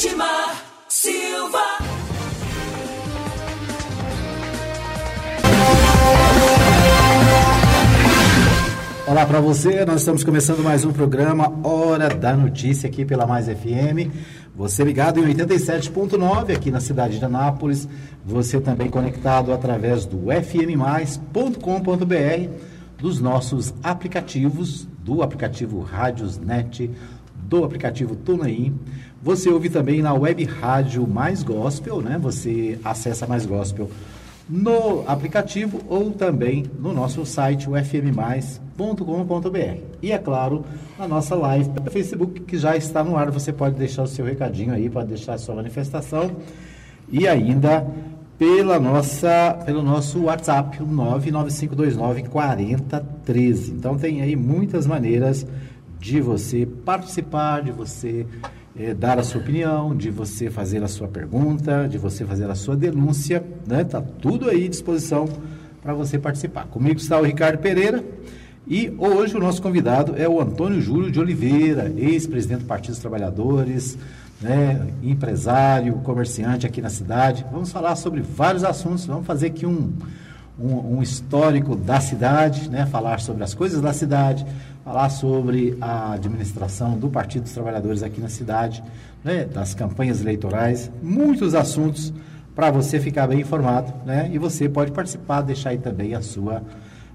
Edmar Silva. Olá para você, nós estamos começando mais um programa Hora da Notícia aqui pela Mais FM. Você ligado em 87.9 aqui na cidade de Anápolis, você também conectado através do fmmais.com.br, dos nossos aplicativos, do aplicativo Rádios.net, do aplicativo TuneIn. Você ouve também na web rádio Mais Gospel, né? Você acessa Mais Gospel no aplicativo ou também no nosso site, o fmmais.com.br. E é claro, na nossa live pelo Facebook, que já está no ar, você pode deixar o seu recadinho aí, pode deixar a sua manifestação e ainda pela nossa, pelo nosso WhatsApp, o 99529 4013. Então tem aí muitas maneiras de você participar, de você é, dar a sua opinião, de você fazer a sua pergunta, de você fazer a sua denúncia, né? Tá tudo aí à disposição para você participar. Comigo está o Ricardo Pereira e hoje o nosso convidado é o Antônio Júlio de Oliveira, ex-presidente do Partido dos Trabalhadores, né? empresário, comerciante aqui na cidade. Vamos falar sobre vários assuntos, vamos fazer aqui um, um, um histórico da cidade, né? falar sobre as coisas da cidade, falar sobre a administração do Partido dos Trabalhadores aqui na cidade, né, das campanhas eleitorais, muitos assuntos para você ficar bem informado, né? E você pode participar, deixar aí também a sua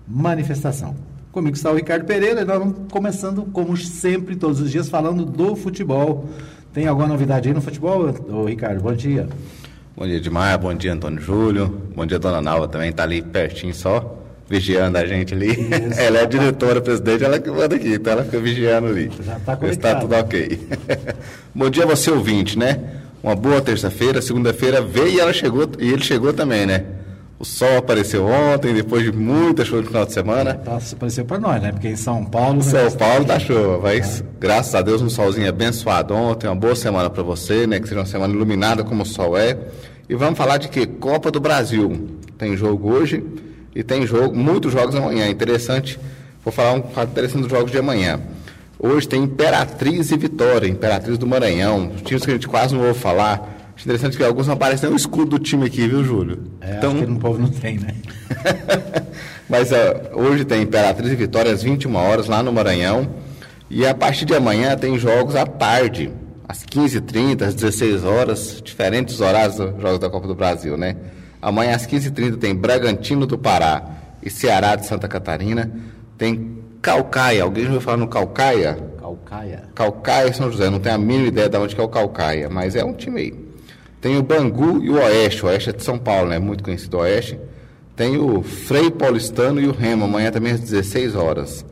manifestação. Comigo está o Ricardo Pereira, nós vamos começando, como sempre, todos os dias, falando do futebol. Tem alguma novidade aí no futebol, ô, Ricardo? Bom dia. Bom dia, Edmar. Bom dia, Antônio Júlio. Bom dia, Dona Nalva também, está ali pertinho só vigiando a gente ali. Isso. ela é a diretora, presidente, ela que manda aqui, então ela fica vigiando ali. Já está Está tudo ok. Bom dia você ouvinte, né? Uma boa terça-feira, segunda-feira veio e ela chegou, e ele chegou também, né? O sol apareceu ontem, depois de muita chuva no final de semana. Tá, apareceu para nós, né? Porque em São Paulo. São Paulo tá chuva, mas é. graças a Deus um solzinho abençoado ontem, uma boa semana para você, né? Que seja uma semana iluminada como o sol é. E vamos falar de que? Copa do Brasil. Tem jogo hoje e tem jogo, muitos jogos amanhã. Interessante, vou falar um fato interessante dos jogos de amanhã. Hoje tem Imperatriz e Vitória, Imperatriz do Maranhão, times que a gente quase não ouve falar. Acho interessante que alguns não aparecem nem o escudo do time aqui, viu, Júlio? É, então, acho que no povo não tem, né? Mas uh, hoje tem Imperatriz e Vitória às 21 horas lá no Maranhão. E a partir de amanhã tem jogos à tarde, às 15h30, às 16 horas, diferentes horários dos Jogos da Copa do Brasil, né? Amanhã às 15h30 tem Bragantino do Pará e Ceará de Santa Catarina. Tem Calcaia. Alguém já ouviu falar no Calcaia? Calcaia. Calcaia São José. Não tenho a mínima ideia de onde é o Calcaia, mas é um time aí. Tem o Bangu e o Oeste. O Oeste é de São Paulo, né? Muito conhecido o Oeste. Tem o Frei Paulistano e o Remo. Amanhã também às 16 horas.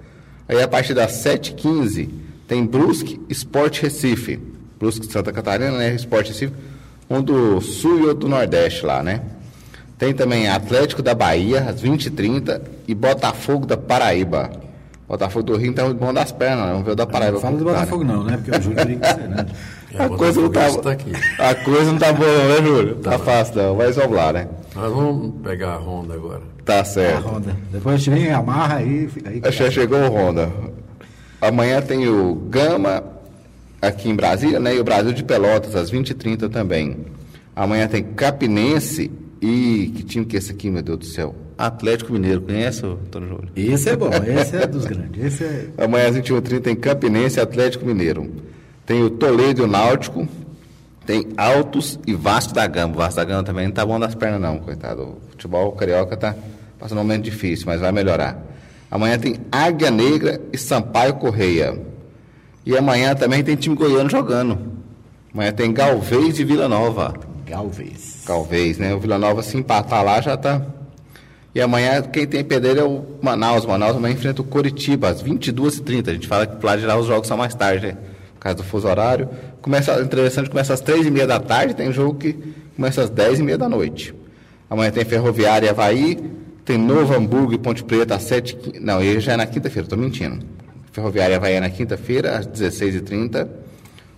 Aí a partir das 7h15 tem Brusque Esporte Recife. Brusque de Santa Catarina, né? Esporte Recife. Um do Sul e outro do Nordeste lá, né? Tem também Atlético da Bahia, às 20h30, e Botafogo da Paraíba. Botafogo do Rio tá muito bom das pernas, né? Vamos ver o da Paraíba. Não fala do Botafogo não, né? Porque o Júlio teria que ser, né? É, a, coisa não tá, tá aqui. a coisa não tá boa, né, Júlio? Tá, tá fácil não, vai lá, né? Nós vamos pegar a Honda agora. Tá certo. A Honda. Depois a gente vem amarra aí. aí Já chegou o Honda. Amanhã tem o Gama aqui em Brasília, né? E o Brasil de Pelotas, às 20h30 também. Amanhã tem Capinense e que time que é esse aqui, meu Deus do céu? Atlético Mineiro, conhece, Antônio Júlio? Esse é bom, esse é dos grandes. Esse é... Amanhã às 21h30 tem Campinense e Atlético Mineiro. Tem o Toledo e o Náutico. Tem Altos e Vasco da Gama. O Vasco da Gama também não tá bom das pernas, não, coitado. O futebol carioca tá passando um momento difícil, mas vai melhorar. Amanhã tem Águia Negra e Sampaio Correia. E amanhã também tem time goiano jogando. Amanhã tem Galvez e Vila Nova. Galvez. Galvez, né? O Vila Nova se empatar lá já tá. E amanhã quem tem pedreiro é o Manaus. Manaus amanhã enfrenta o Coritiba às 22h30. A gente fala que lá geral os jogos são mais tarde, né? Por causa do fuso horário. Começa, interessante, começa às 3h30 da tarde, tem jogo que começa às 10h30 da noite. Amanhã tem Ferroviária e Havaí, tem Novo Hamburgo e Ponte Preta às 7 Não, ele já é na quinta-feira, estou mentindo. Ferroviária e Havaí é na quinta-feira, às 16h30.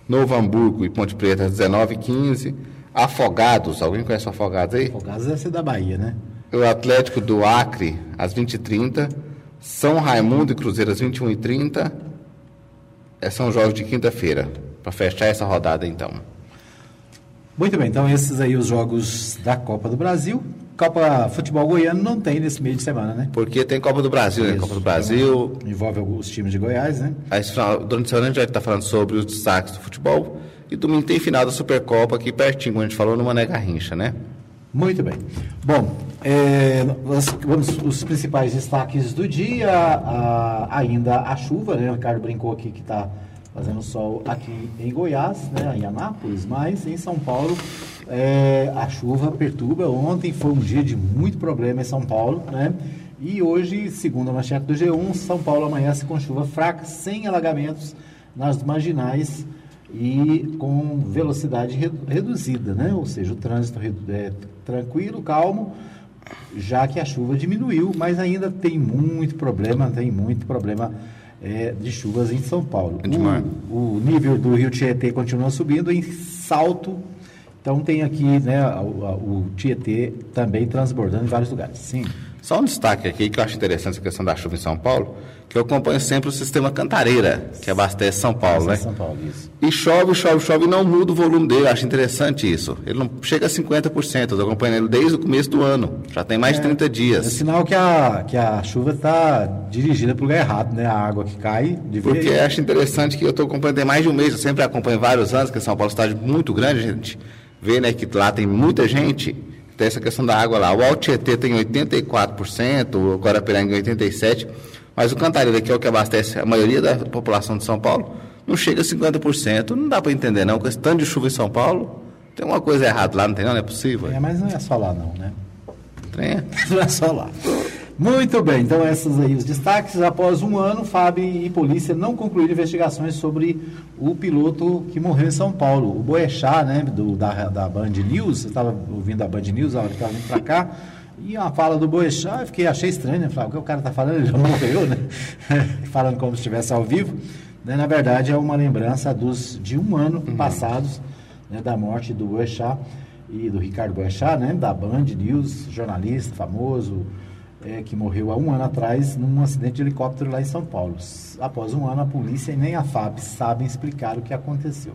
Novo Hamburgo e Ponte Preta às 19h15. Afogados, alguém conhece o Afogados aí? Afogados deve ser da Bahia, né? O Atlético do Acre, às 20h30. São Raimundo e Cruzeiro, às 21h30. É, são jogos de quinta-feira, para fechar essa rodada, então. Muito bem, então esses aí os jogos da Copa do Brasil. Copa Futebol Goiano não tem nesse meio de semana, né? Porque tem Copa do Brasil, né? Isso. Copa do Brasil. Então, envolve alguns times de Goiás, né? Aí, durante a semana a gente vai estar falando sobre os destaques do futebol. E domingo tem final da Supercopa aqui pertinho, como a gente falou, no Mané Garrincha, né? Muito bem. Bom, é, vamos os principais destaques do dia. a- ainda a chuva, né? O Ricardo brincou aqui que está fazendo sol aqui em Goiás, né? Em Anápolis, mas em São Paulo é, a chuva perturba. Ontem foi um dia de muito problema em São Paulo, né? E hoje, segundo a manchete do G1, São Paulo amanhece com chuva fraca, sem alagamentos nas marginais e com velocidade redu- reduzida, né? Ou seja, o trânsito é tranquilo, calmo, já que a chuva diminuiu, mas ainda tem muito problema, tem muito problema é, de chuvas em São Paulo. Edmar. O, o nível do Rio Tietê continua subindo em salto, então tem aqui, né, o, o Tietê também transbordando em vários lugares. Sim. Só um destaque aqui que eu acho interessante essa questão da chuva em São Paulo, que eu acompanho sempre o sistema Cantareira, que abastece São Paulo, né? São Paulo, isso. E chove, chove, chove e não muda o volume dele. Eu acho interessante isso. Ele não chega a 50%. Eu estou acompanhando ele desde o começo do ano. Já tem mais de 30 É dias. sinal que a, que a chuva está dirigida para o lugar errado, né? A água que cai deveria Porque acho interessante que eu estou acompanhando tem mais de um mês. Eu sempre acompanho vários anos, que São Paulo é uma cidade muito grande, a gente vê né, que lá tem muita gente. Tem essa questão da água lá. O Alto Tietê tem 84%, o Guarapiranga em 87%. Mas o Cantareira, que é o que abastece a maioria da população de São Paulo, não chega a 50%. Não dá para entender, não. Com esse tanto de chuva em São Paulo, tem uma coisa errada lá, não tem não? Não é possível. É, mas não é só lá não, né? Trem. Não é só lá. Muito bem, então esses aí os destaques. Após um ano, FAB e polícia não concluíram investigações sobre o piloto que morreu em São Paulo, o Boechat, né, do, da, da Band News. Eu estava ouvindo a Band News a hora que estava vindo para cá. E a fala do Boechat, eu fiquei, achei estranho, né? Falei, o que o cara está falando? Ele já morreu, né? falando como se estivesse ao vivo. Né? Na verdade, é uma lembrança dos, de um ano passados né, da morte do Boechat e do Ricardo Boechat, né, da Band News, jornalista famoso, é, que morreu há um ano atrás num acidente de helicóptero lá em São Paulo. Após um ano, a polícia e nem a FAB sabem explicar o que aconteceu.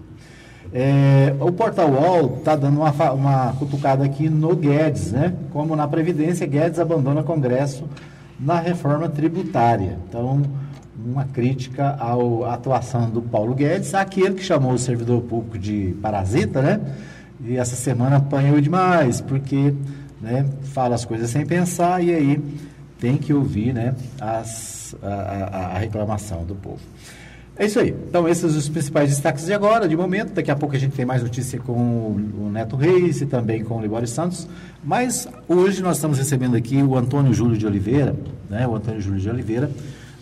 É, o Portal UOL está dando uma, uma cutucada aqui no Guedes, né? Como na Previdência, Guedes abandona Congresso na reforma tributária. Então, uma crítica à atuação do Paulo Guedes, aquele que chamou o servidor público de parasita, né? E essa semana apanhou demais, porque né, fala as coisas sem pensar e aí tem que ouvir né, as, a, a- a reclamação do povo. É isso aí. Então, esses são os principais destaques de agora, de momento. Daqui a pouco a gente tem mais notícia com o Neto Reis e também com o Libório Santos. Mas hoje nós estamos recebendo aqui o Antônio Júlio de Oliveira, né? O Antônio Júlio de Oliveira,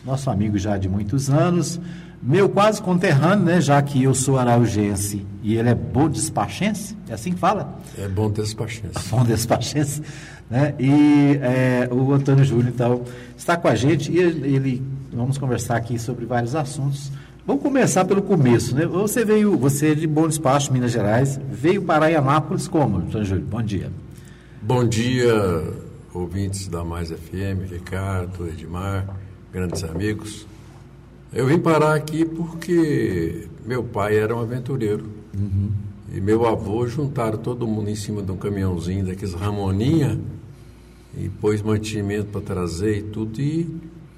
nosso amigo já de muitos anos, meu quase conterrâneo, né? Já que eu sou araugense e ele é bom despachense, é assim que fala? É bom paciência. Bom despachense, né? E é, o Antônio Júlio, então, está com a gente e ele, vamos conversar aqui sobre vários assuntos. Vamos começar pelo começo, né? Você veio, você é de Bom Despacho, Minas Gerais, veio para Anápolis como, Antônio Júlio? Bom dia. Bom dia, ouvintes da Mais FM, Ricardo, Edmar, grandes amigos. Eu vim parar aqui porque meu pai era um aventureiro. E meu avô juntaram todo mundo em cima de um caminhãozinho daqueles Ramoninha e pôs mantimento para trazer e tudo. E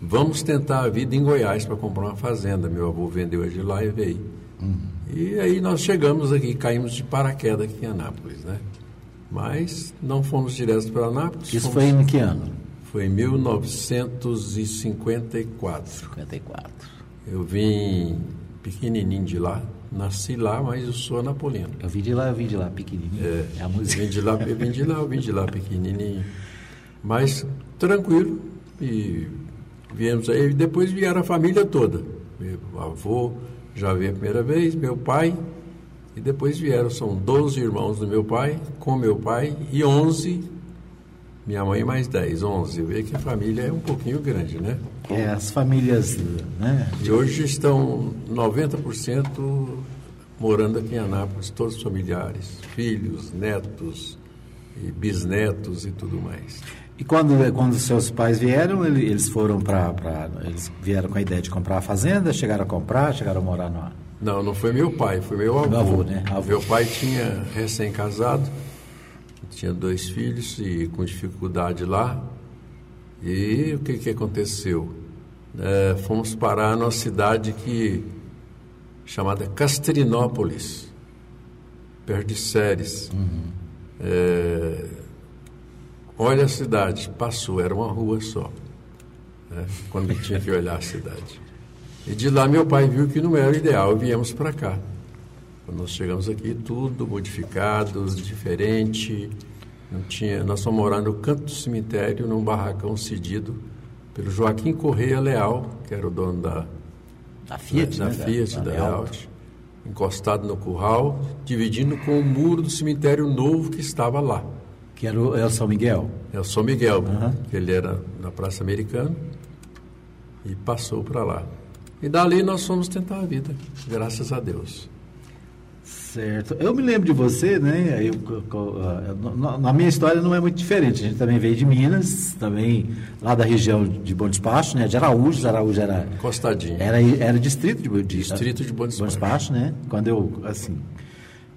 vamos tentar a vida em Goiás para comprar uma fazenda. Meu avô vendeu a de lá e veio. E aí nós chegamos aqui, caímos de paraquedas aqui em Anápolis, né? Mas não fomos direto para Anápolis. Isso foi em que ano? Foi em 1954. 54. Eu vim pequenininho de lá, nasci lá, mas eu sou napolino. Eu vim de lá, eu vim de lá, pequenininho. É, a Eu música. vim de lá, eu vim de lá, eu vim de lá pequenininho. Mas tranquilo. E viemos aí. Depois vieram a família toda. Meu avô já veio a primeira vez, meu pai. E depois vieram, são 12 irmãos do meu pai, com meu pai, e 11, minha mãe mais 10, 11. Vê que a família é um pouquinho grande, né? É, as famílias, né? E hoje estão 90% morando aqui em Anápolis, todos os familiares, filhos, netos e bisnetos e tudo mais. E quando, quando seus pais vieram, ele- eles foram para. Eles vieram com a ideia de comprar a fazenda, chegaram a comprar, chegaram a morar numa. Não, não foi meu pai, foi meu avô. Meu avô, né? Avô. Meu pai tinha recém-casado, tinha dois filhos e com dificuldade lá. E o que, que aconteceu? É, fomos parar numa cidade que chamada Castrinópolis, perto de Séries. É, olha a cidade, passou, era uma rua só, né, quando tinha que olhar a cidade. E de lá meu pai viu que não era o ideal e viemos para cá. Quando nós chegamos aqui, tudo modificado, diferente. Não tinha, nós fomos morar no canto do cemitério, num barracão cedido pelo Joaquim Correia Leal, que era o dono da, Da Fiat, da, né? Fiat, da, Leal. Alt, encostado no curral, dividindo com o muro do cemitério novo que estava lá. Que era o, é o São Miguel. É o São Miguel, Aham. que ele era na Praça Americana e passou para lá. E dali nós fomos tentar a vida, graças a Deus. Certo. Eu me lembro de você, né? Eu, co- ah, na- minha história não é muito diferente. A gente também veio de Minas, também lá da região de Bom Despacho, né? De Araújo. Araújo era, Encostadinho. era, era distrito de, de Distrito de Bom Despacho. Despacho, né? Quando eu, assim,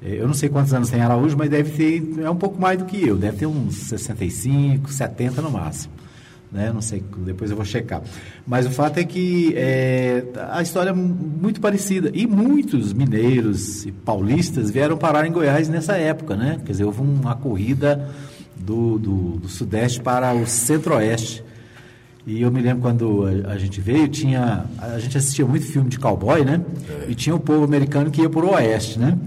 eh, eu não sei quantos anos tem Araújo, mas deve ter, é um pouco mais do que eu. Deve ter uns 65, 70 no máximo. Né? Não sei, depois eu vou checar. Mas o fato é que é, a história é muito parecida. E muitos mineiros e paulistas vieram parar em Goiás nessa época, né? Quer dizer, houve uma corrida do, do, do Sudeste para o Centro-Oeste. E eu me lembro quando a, a gente veio, tinha. A gente assistia muito filme de cowboy, né? E tinha o povo americano que ia para o Oeste, né?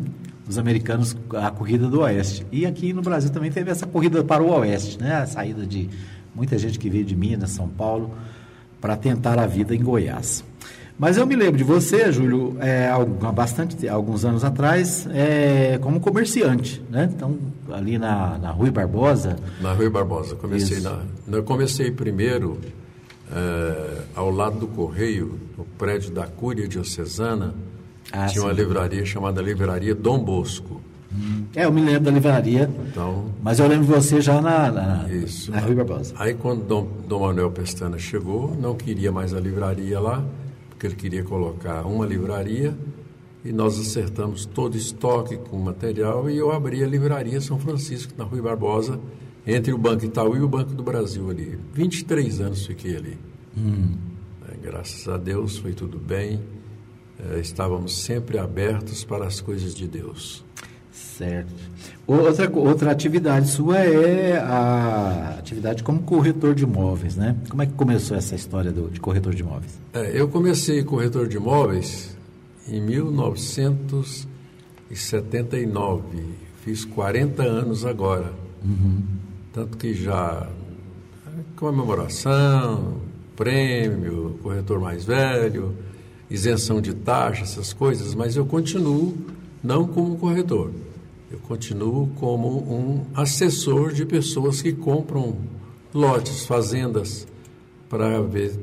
Os americanos, a corrida do Oeste. E aqui no Brasil também teve essa corrida para o Oeste, né? A saída de muita gente que veio de Minas, São Paulo, para tentar a vida em Goiás. Mas eu me lembro de você, Júlio, é, há bastante, alguns anos atrás, é, como comerciante, né? Então, ali na, na Rui Barbosa, Na Rui Barbosa. Comecei Isso. na, eu comecei primeiro eh, ao lado do Correio, no prédio da Cúria Diocesana. Ah, tinha uma sim. livraria chamada Livraria Dom Bosco. É, eu me lembro da livraria, Então, mas eu lembro de você já na, na, Isso. na Rui Barbosa. Aí quando Dom, Dom Manuel Pestana chegou, não queria mais a livraria lá, porque ele queria colocar uma livraria e nós acertamos todo o estoque com material e eu abri a livraria São Francisco, na Rui Barbosa, entre o Banco Itaú e o Banco do Brasil ali. 23 anos fiquei ali. É, graças a Deus foi tudo bem. É, estávamos sempre abertos para as coisas de Deus. Certo. Outra, outra atividade sua é a atividade como corretor de imóveis, né? Como é que começou essa história do, de corretor de imóveis? É, eu comecei corretor de imóveis em 1979. Fiz 40 anos agora. Tanto que já comemoração, prêmio, corretor mais velho, isenção de taxa, essas coisas, mas eu continuo não como corretor. Eu continuo como um assessor de pessoas que compram lotes, fazendas, para ver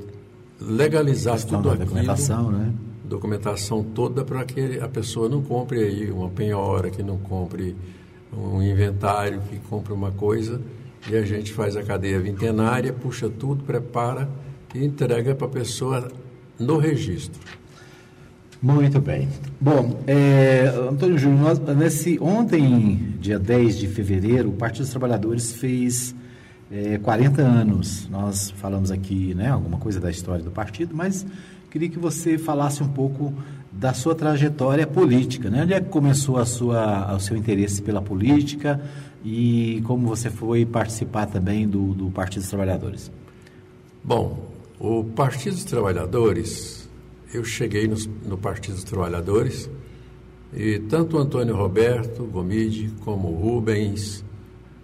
legalizar tudo aquilo documentação, né? documentação toda para que a pessoa não compre aí uma penhora, que não compre um inventário, que compre uma coisa e a gente faz a cadeia vintenária, puxa tudo, prepara e entrega para a pessoa no registro. Muito bem. Bom, é, Antônio Júnior, nós, nesse, ontem, dia 10 de fevereiro, o Partido dos Trabalhadores fez é, 40 anos. Nós falamos aqui né, alguma coisa da história do partido, mas queria que você falasse um pouco da sua trajetória política. Né? Onde é que começou a sua, o seu interesse pela política e como você foi participar também do, do Partido dos Trabalhadores? Bom, o Partido dos Trabalhadores, eu cheguei no, no Partido dos Trabalhadores e tanto Antônio Roberto Gomide como Rubens,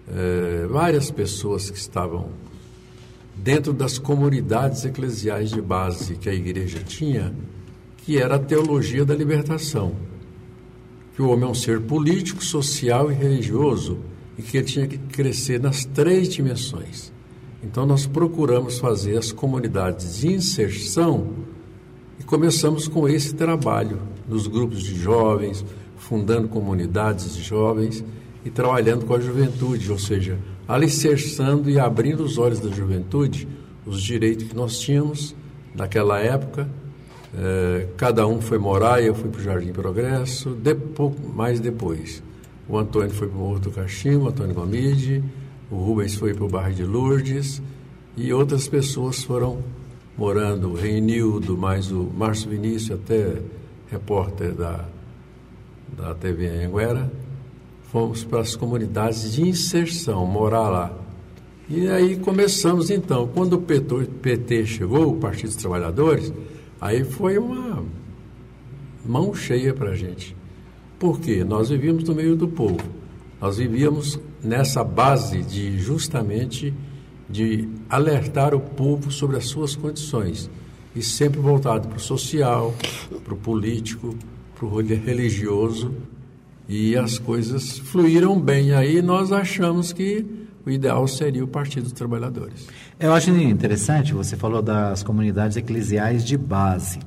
eh, várias pessoas que estavam dentro das comunidades eclesiais de base que a igreja tinha, que era a teologia da libertação. Que o homem é um ser político, social e religioso e que ele tinha que crescer nas três dimensões. Então nós procuramos fazer as comunidades de inserção começamos com esse trabalho nos grupos de jovens, fundando comunidades de jovens e trabalhando com a juventude, ou seja, alicerçando e abrindo os olhos da juventude os direitos que nós tínhamos naquela época É, cada um foi morar, eu fui para o Jardim Progresso, depois, mais depois. O Antônio foi para o Morro do Cachimbo, o Antônio Gomide, o Rubens foi para o bairro de Lourdes e outras pessoas foram morando, o Reinildo, mais o Márcio Vinícius, até repórter da, da TV Anguera, fomos para as comunidades de inserção, morar lá. E aí começamos então. Quando o PT, PT chegou, o Partido dos Trabalhadores, aí foi uma mão cheia para a gente. Por quê? Nós vivíamos no meio do povo. Nós vivíamos nessa base de justamente de alertar o povo sobre as suas condições e sempre voltado para o social, para o político, para o religioso e as coisas fluíram bem. Aí nós achamos que o ideal seria o Partido dos Trabalhadores. Eu acho interessante, você falou das comunidades eclesiais de base.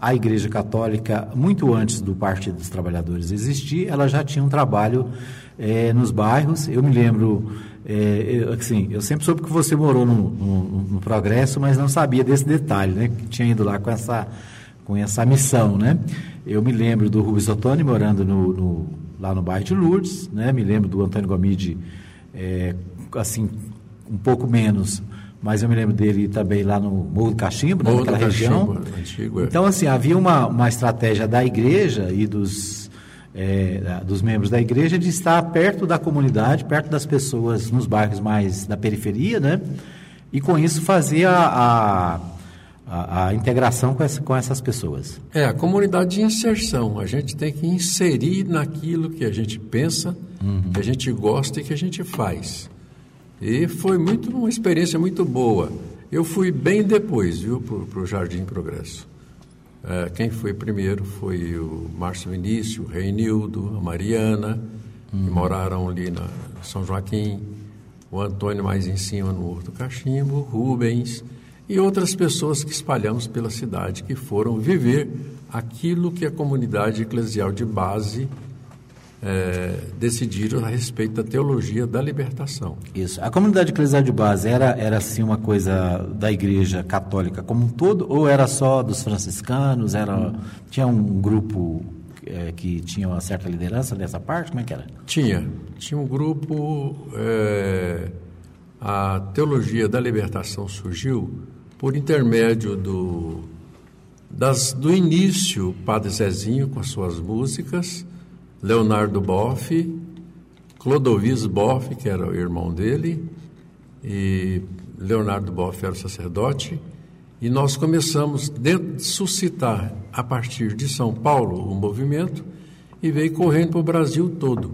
A Igreja Católica, muito antes do Partido dos Trabalhadores existir, ela já tinha um trabalho é, nos bairros. Eu me lembro, é, eu, assim, eu sempre soube que você morou no, no, no, Progresso, mas não sabia desse detalhe, né? Que tinha ido lá com essa, com essa missão, né? Eu me lembro do Rubens Ottoni morando no, no, lá no bairro de Lourdes, né? Me lembro do Antônio Gomide, é, assim, um pouco menos, mas eu me lembro dele também lá no Morro do Cachimbo, né? naquela região. Antigo, é. Então, assim, havia uma, uma estratégia da igreja e dos é, dos membros da igreja de estar perto da comunidade, perto das pessoas nos bairros mais da periferia, né? E com isso fazer a, a, a, a integração com, essa, com essas pessoas. É, a comunidade de inserção. A gente tem que inserir naquilo que a gente pensa, uhum. que a gente gosta e que a gente faz. E foi muito uma experiência muito boa. Eu fui bem depois, viu, para o Jardim Progresso. Uh, quem foi primeiro foi o Márcio Vinícius, o Reinildo, a Mariana, uhum. que moraram ali na São Joaquim, o Antônio mais em cima no Horto Cachimbo, Rubens e outras pessoas que espalhamos pela cidade que foram viver aquilo que a comunidade eclesial de base é, decidiram a respeito da teologia da libertação. Isso. A comunidade eclesial de base era, era assim uma coisa da igreja católica como um todo ou era só dos franciscanos? Era, tinha um grupo é, que tinha uma certa liderança nessa parte? Como é que era? Tinha. Tinha um grupo... É, a teologia da libertação surgiu por intermédio do, das, do início, Padre Zezinho com as suas músicas Leonardo Boff, Clodovis Boff, que era o irmão dele, e Leonardo Boff era o sacerdote, e nós começamos a suscitar, a partir de São Paulo, o um movimento, e veio correndo para o Brasil todo.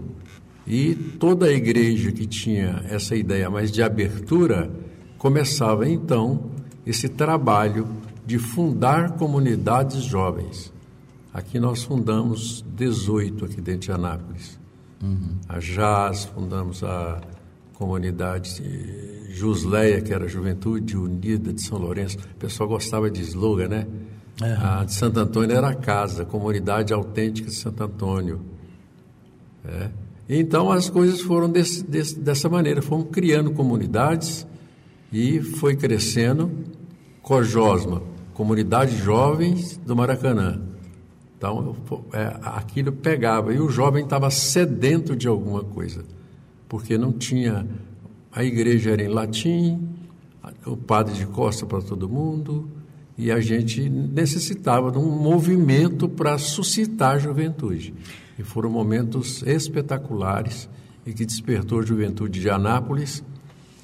E toda a igreja que tinha essa ideia mais de abertura, começava então esse trabalho de fundar comunidades jovens. Aqui nós fundamos 18 aqui dentro de Anápolis. Uhum. A JAS, fundamos a comunidade Jusleia, que era a Juventude Unida de São Lourenço. O pessoal gostava de slogan, né? Uhum. A de Santo Antônio era a casa, a comunidade autêntica de Santo Antônio. É. Então as coisas foram desse, desse, dessa maneira, fomos criando comunidades e foi crescendo. Cojosma, Comunidade Jovens do Maracanã. Então, é, aquilo pegava. E o jovem estava sedento de alguma coisa, porque não tinha. A igreja era em latim, o padre de costa para todo mundo, e a gente necessitava de um movimento para suscitar a juventude. E foram momentos espetaculares e que despertou a juventude de Anápolis.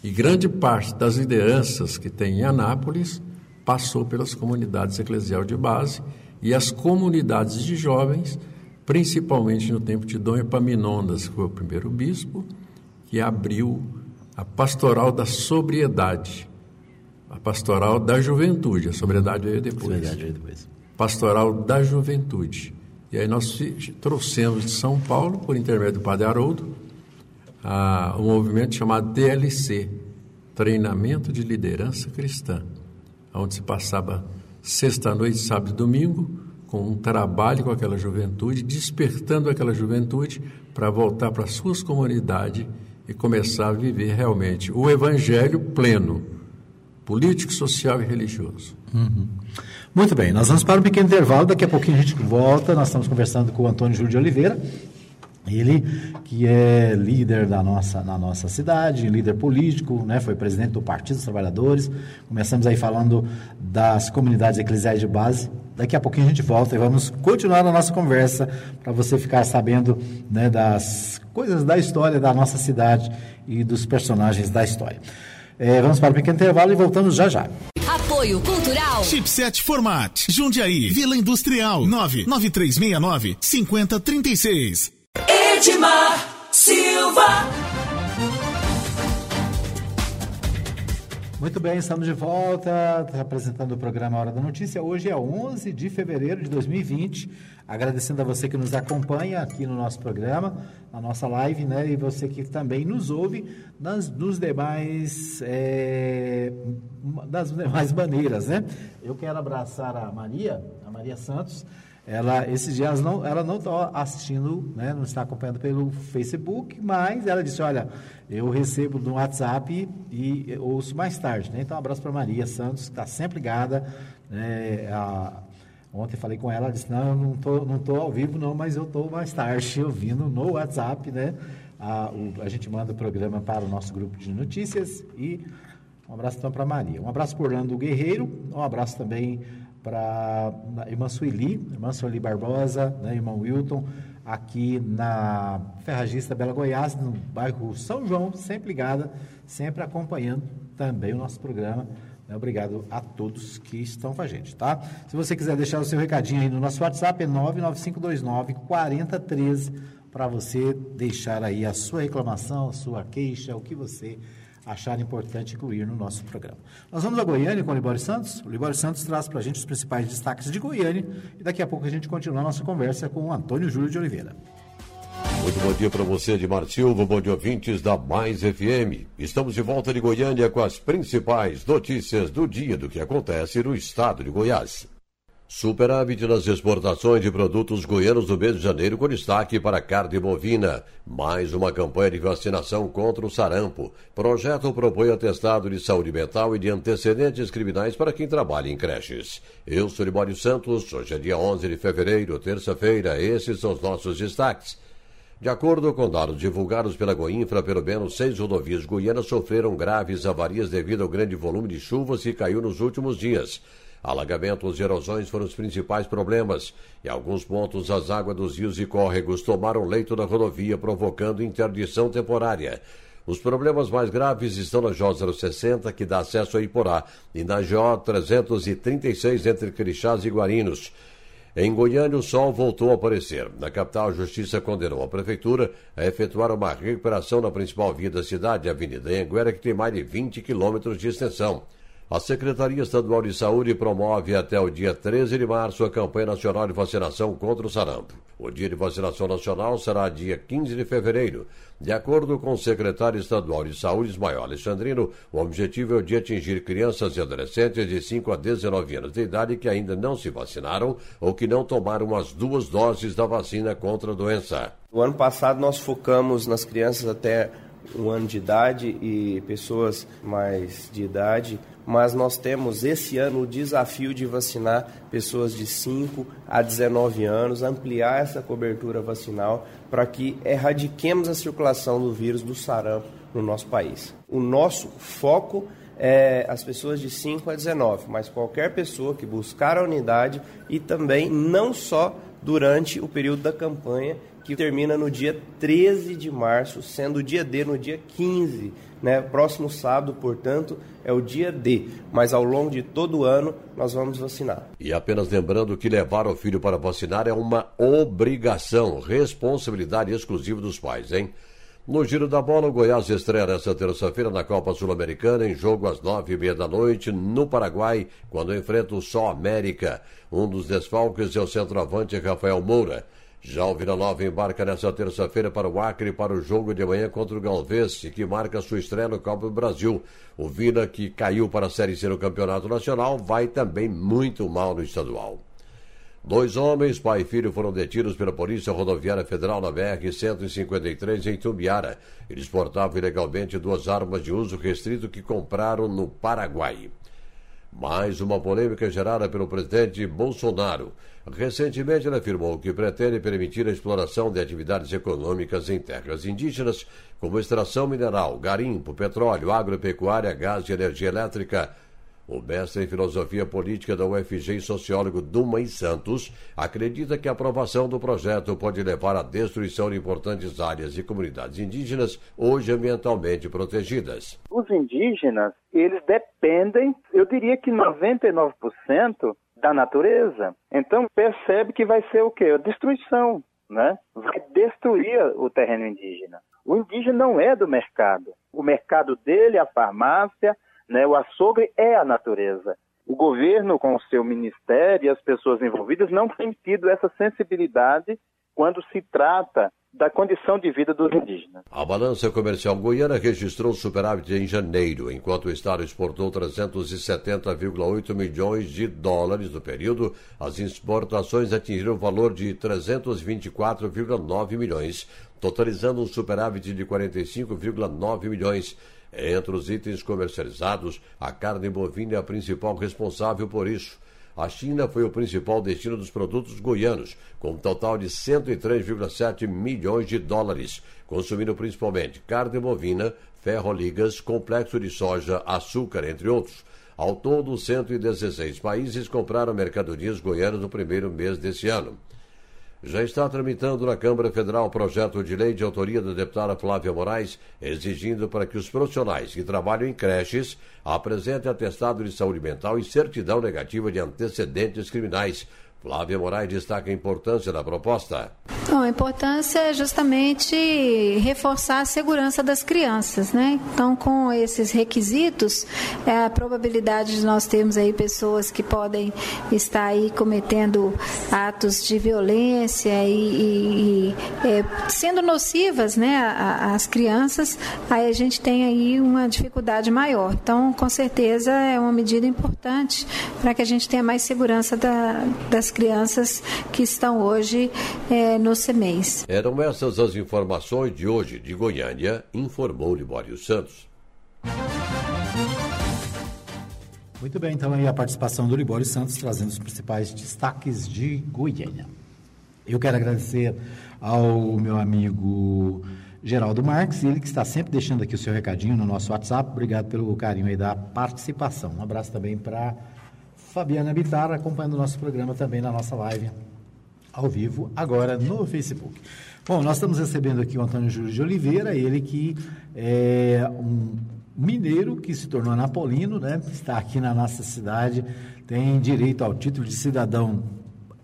E grande parte das lideranças que tem em Anápolis passou pelas comunidades eclesial de base e as comunidades de jovens, principalmente no tempo de Dom Epaminondas, que foi o primeiro bispo, que abriu a pastoral da sobriedade, a pastoral da juventude, a sobriedade veio depois. Sobriedade veio depois. Pastoral da juventude. E aí nós trouxemos de São Paulo, por intermédio do Padre Haroldo, a, um movimento chamado DLC, Treinamento de Liderança Cristã, onde se passava sexta-noite, sábado e domingo, com um trabalho com aquela juventude, despertando aquela juventude para voltar para suas comunidades e começar a viver realmente o evangelho pleno. político, social e religioso. Uhum. Muito bem, nós vamos para um pequeno intervalo, daqui a pouquinho a gente volta. Nós estamos conversando com o Antônio Júlio de Oliveira, ele que é líder da nossa, na nossa cidade, líder político, né, foi presidente do Partido dos Trabalhadores. Começamos aí falando das comunidades eclesiais de base. Daqui a pouquinho a gente volta e vamos continuar a nossa conversa para você ficar sabendo né, das coisas da história da nossa cidade e dos personagens da história. É, vamos para um pequeno intervalo e voltamos já já. Apoio Cultural. Chipset Format. Jundiaí. Vila Industrial. 99369 5036. Edmar Silva. Muito bem, estamos de volta, apresentando o programa Hora da Notícia. Hoje é 11 de fevereiro de 2020. Agradecendo a você que nos acompanha aqui no nosso programa, na nossa live, né? E você que também nos ouve nas, nos demais, é, das demais maneiras, né? Eu quero abraçar a Maria, a Maria Santos, ela, esses dias não, ela não está assistindo, né, não está acompanhando pelo Facebook, mas ela disse, olha, eu recebo no WhatsApp e ouço mais tarde. Né? Então, um abraço para Maria Santos, que está sempre ligada. Né? A, ontem falei com ela, ela disse, não, eu não tô, não tô ao vivo não, mas eu estou mais tarde ouvindo no WhatsApp, né? A, o, a gente manda o programa para o nosso grupo de notícias e um abraço então para Maria. Um abraço por Orlando Guerreiro, um abraço também para a irmã Sueli, irmã Sueli Barbosa, né, Wilton, aqui na Ferragista Bela Goiás, no bairro São João, sempre ligada, sempre acompanhando também o nosso programa. Né, obrigado a todos que estão com a gente, tá? Se você quiser deixar o seu recadinho aí no nosso WhatsApp, é 99529 4013 para você deixar aí a sua reclamação, a sua queixa, o que você achar importante incluir no nosso programa. Nós vamos a Goiânia com o Libório Santos. O Libório Santos traz para a gente os principais destaques de Goiânia e daqui a pouco a gente continua a nossa conversa com o Antônio Júlio de Oliveira. Muito bom dia para você, Edmar Silva, bom dia ouvintes da Mais FM. Estamos de volta de Goiânia com as principais notícias do dia do que acontece no estado de Goiás. Superávit nas exportações de produtos goianos do mês de janeiro com destaque para carne bovina. Mais uma campanha de vacinação contra o sarampo. Projeto propõe atestado de saúde mental e de antecedentes criminais para quem trabalha em creches. Eu sou Libório Santos, hoje é dia 11 de fevereiro, terça-feira. Esses são os nossos destaques. De acordo com dados divulgados pela Goinfra, pelo menos seis rodovias goianas sofreram graves avarias devido ao grande volume de chuvas que caiu nos últimos dias. Alagamentos e erosões foram os principais problemas. Em alguns pontos, as águas dos rios e córregos tomaram leito da rodovia, provocando interdição temporária. Os problemas mais graves estão na J060, que dá acesso a Iporá, e na J336, entre Crixás e Guarinos. Em Goiânia, o sol voltou a aparecer. Na capital, a Justiça condenou a Prefeitura a efetuar uma recuperação na principal via da cidade, a Avenida Anguera, que tem mais de 20 quilômetros de extensão. A Secretaria Estadual de Saúde promove até o dia 13 de março a campanha nacional de vacinação contra o sarampo. O dia de vacinação nacional será dia 15 de fevereiro. De acordo com o secretário estadual de Saúde, Ismael Alexandrino, o objetivo é o de atingir crianças e adolescentes de 5 a 19 anos de idade que ainda não se vacinaram ou que não tomaram as duas doses da vacina contra a doença. O ano passado nós focamos nas crianças até um ano de idade e pessoas mais de idade mas nós temos esse ano o desafio de vacinar pessoas de 5 a 19 anos, ampliar essa cobertura vacinal para que erradiquemos a circulação do vírus do sarampo no nosso país. O nosso foco é as pessoas de 5 a 19, mas qualquer pessoa que buscar a unidade e também não só durante o período da campanha que termina no dia 13 de março, sendo o dia D no dia 15 né? Próximo sábado, portanto, é o dia D, mas ao longo de todo o ano nós vamos vacinar. E apenas lembrando que levar o filho para vacinar é uma obrigação, responsabilidade exclusiva dos pais, hein? No giro da bola, o Goiás estreia nesta terça-feira na Copa Sul-Americana, em jogo às nove e meia da noite, no Paraguai, quando enfrenta o Sol América. Um dos desfalques é o centroavante Rafael Moura. Já o Vila Nova embarca nesta terça-feira para o Acre para o jogo de amanhã contra o Galvez, que marca sua estreia no Copa do Brasil. O Vila, que caiu para a Série C no Campeonato Nacional, vai também muito mal no estadual. Dois homens, pai e filho, foram detidos pela Polícia Rodoviária Federal na BR-153 em Tumbiara. Eles portavam ilegalmente duas armas de uso restrito que compraram no Paraguai. Mais uma polêmica gerada pelo presidente Bolsonaro. Recentemente, ele afirmou que pretende permitir a exploração de atividades econômicas em terras indígenas, como extração mineral, garimpo, petróleo, agropecuária, gás e energia elétrica. O mestre em filosofia política da UFG e sociólogo Duma e Santos acredita que a aprovação do projeto pode levar à destruição de importantes áreas e comunidades indígenas hoje ambientalmente protegidas. Os indígenas, eles dependem, eu diria que 99% da natureza. Então percebe que vai ser o quê? A destruição, né? Vai destruir o terreno indígena. O indígena não é do mercado. O mercado dele a farmácia, né? O açougue é a natureza. O governo, com o seu ministério e as pessoas envolvidas, não tem tido essa sensibilidade quando se trata da condição de vida dos indígenas. A balança comercial goiana registrou superávit em janeiro, enquanto o Estado exportou 370,8 milhões de dólares no período, as exportações atingiram o valor de 324,9 milhões, totalizando um superávit de 45,9 milhões. Entre os itens comercializados, a carne bovina é a principal responsável por isso. A China foi o principal destino dos produtos goianos, com um total de 103,7 milhões de dólares, consumindo principalmente carne bovina, ferroligas, complexo de soja, açúcar, entre outros. Ao todo, 116 países compraram mercadorias goianas no primeiro mês desse ano. Já está tramitando na Câmara Federal o projeto de lei de autoria da deputada Flávia Moraes, exigindo para que os profissionais que trabalham em creches apresentem atestado de saúde mental e certidão negativa de antecedentes criminais Flávia Moraes destaca a importância da proposta. Bom, a importância é justamente reforçar a segurança das crianças, né? Então, com esses requisitos, é a probabilidade de nós termos aí pessoas que podem estar aí cometendo atos de violência e, e, e é, sendo nocivas, né, às crianças, aí a gente tem aí uma dificuldade maior. Então, com certeza, é uma medida importante para que a gente tenha mais segurança da, das crianças que estão hoje é, no CEMEIS. Eram essas as informações de hoje de Goiânia, informou Libório Santos. Muito bem, então aí a participação do Libório Santos trazendo os principais destaques de Goiânia. Eu quero agradecer ao meu amigo Geraldo Marques, ele que está sempre deixando aqui o seu recadinho no nosso WhatsApp. Obrigado pelo carinho aí da participação. Um abraço também para Fabiana Bitar, acompanhando o nosso programa também na nossa live ao vivo, agora no Facebook. Bom, nós estamos recebendo aqui o Antônio Júlio de Oliveira, ele que é um mineiro que se tornou anapolino, né? Está aqui na nossa cidade, tem direito ao título de cidadão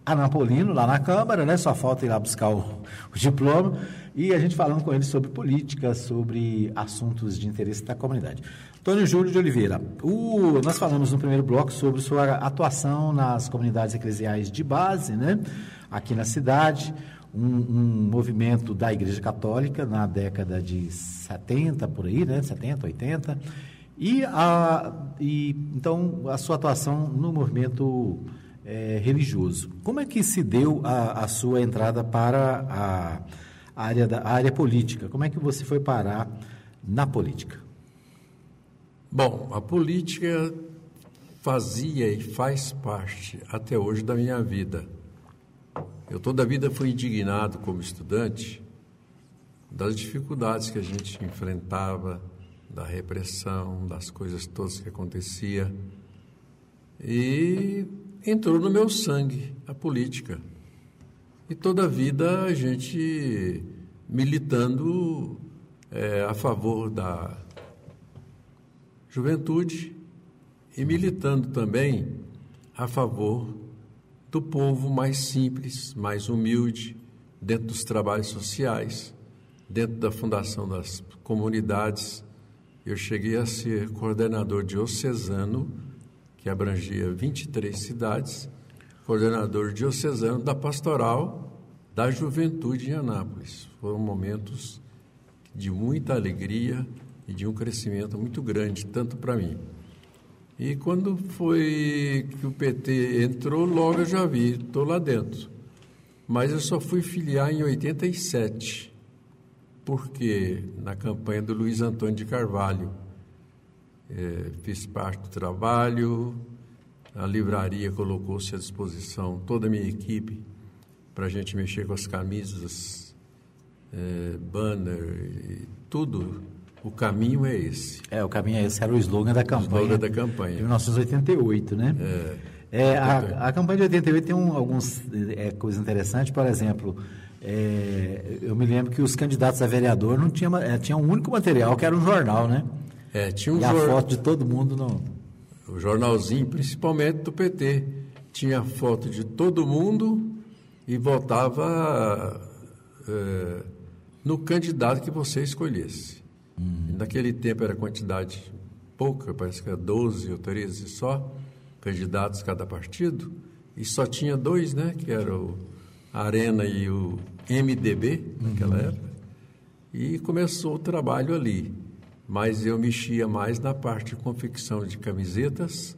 anapolino lá na Câmara, né? Só falta ir lá buscar o, o diploma. E a gente falando com ele sobre política, sobre assuntos de interesse da comunidade. Antônio Júlio de Oliveira, o, nós falamos no primeiro bloco sobre sua atuação nas comunidades eclesiais de base, né? aqui na cidade, um, um, movimento da Igreja Católica na década de 70, por aí, né? 70, 80. E, a, e então a sua atuação no movimento é, religioso. Como é que se deu a, a sua entrada para a, área da, a área política? Como é que você foi parar na política? Bom, a política fazia e faz parte até hoje da minha vida. Eu toda a vida fui indignado como estudante das dificuldades que a gente enfrentava, da repressão, das coisas todas que acontecia. E entrou no meu sangue a política. E toda a vida a gente militando é, a favor da juventude e militando também a favor do povo mais simples, mais humilde, dentro dos trabalhos sociais, dentro da fundação das comunidades. Eu cheguei a ser coordenador diocesano, que abrangia 23 cidades, coordenador diocesano da pastoral da juventude em Anápolis. Foram momentos de muita alegria e de um crescimento muito grande, tanto para mim. E quando foi que o PT entrou, logo eu já vi, estou lá dentro. Mas eu só fui filiar em 87, porque na campanha do Luiz Antônio de Carvalho é, fiz parte do trabalho, a livraria colocou-se à disposição toda a minha equipe para a gente mexer com as camisas, é, banner, tudo. O caminho é esse. É, o caminho é esse, era o slogan da campanha. O slogan da campanha. De 1988, né? É. É, a, a, campanha de 88 tem um, alguns é, coisas interessantes, por exemplo, é, eu me lembro que os candidatos a vereador não tinham é, tinha um único material que era um jornal, né? É, tinha um e a foto de todo mundo no o jornalzinho, principalmente do PT, tinha foto de todo mundo e votava é, no candidato que você escolhesse. Hum. Naquele tempo era quantidade pouca, parece que era 12 ou 13 só candidatos cada partido, e só tinha dois, né, que era o Arena e o MDB, naquela uhum. época, e começou o trabalho ali. Mas eu mexia mais na parte de confecção de camisetas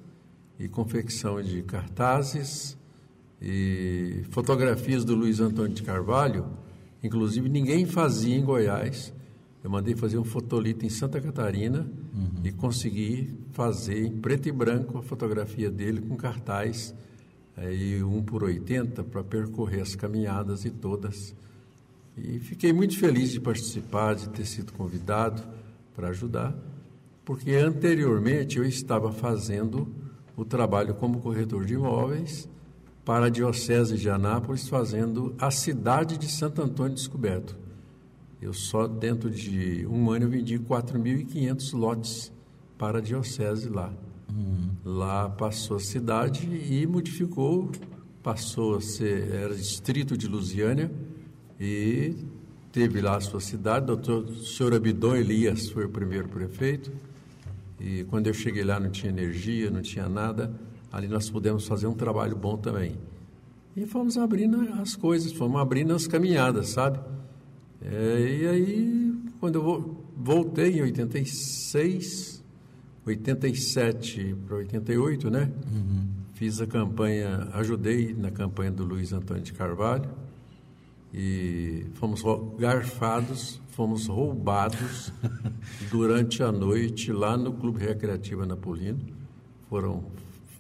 e confecção de cartazes e fotografias do Luiz Antônio de Carvalho, inclusive ninguém fazia em Goiás, eu mandei fazer um fotolito em Santa Catarina uhum. e consegui fazer em preto e branco a fotografia dele com cartaz aí um por 80 para percorrer as caminhadas e todas. E fiquei muito feliz de participar, de ter sido convidado para ajudar, porque anteriormente eu estava fazendo o trabalho como corretor de imóveis para a Diocese de Anápolis, fazendo a cidade de Santo Antônio Descoberto. Eu só dentro de um ano eu vendi 4.500 lotes para a diocese lá. Uhum. Lá passou a cidade e modificou, passou a ser, era distrito de Lusiânia e teve lá a sua cidade. Doutor senhor Abidon Elias foi o primeiro prefeito. E quando eu cheguei lá não tinha energia, não tinha nada. Ali nós pudemos fazer um trabalho bom também. E fomos abrindo as coisas, fomos abrindo as caminhadas, sabe? É, e aí, quando eu voltei em 86, 87 para 88, né? Uhum. Fiz a campanha, ajudei na campanha do Luiz Antônio de Carvalho e fomos garfados, fomos roubados durante a noite lá no Clube Recreativo Anapolino. Foram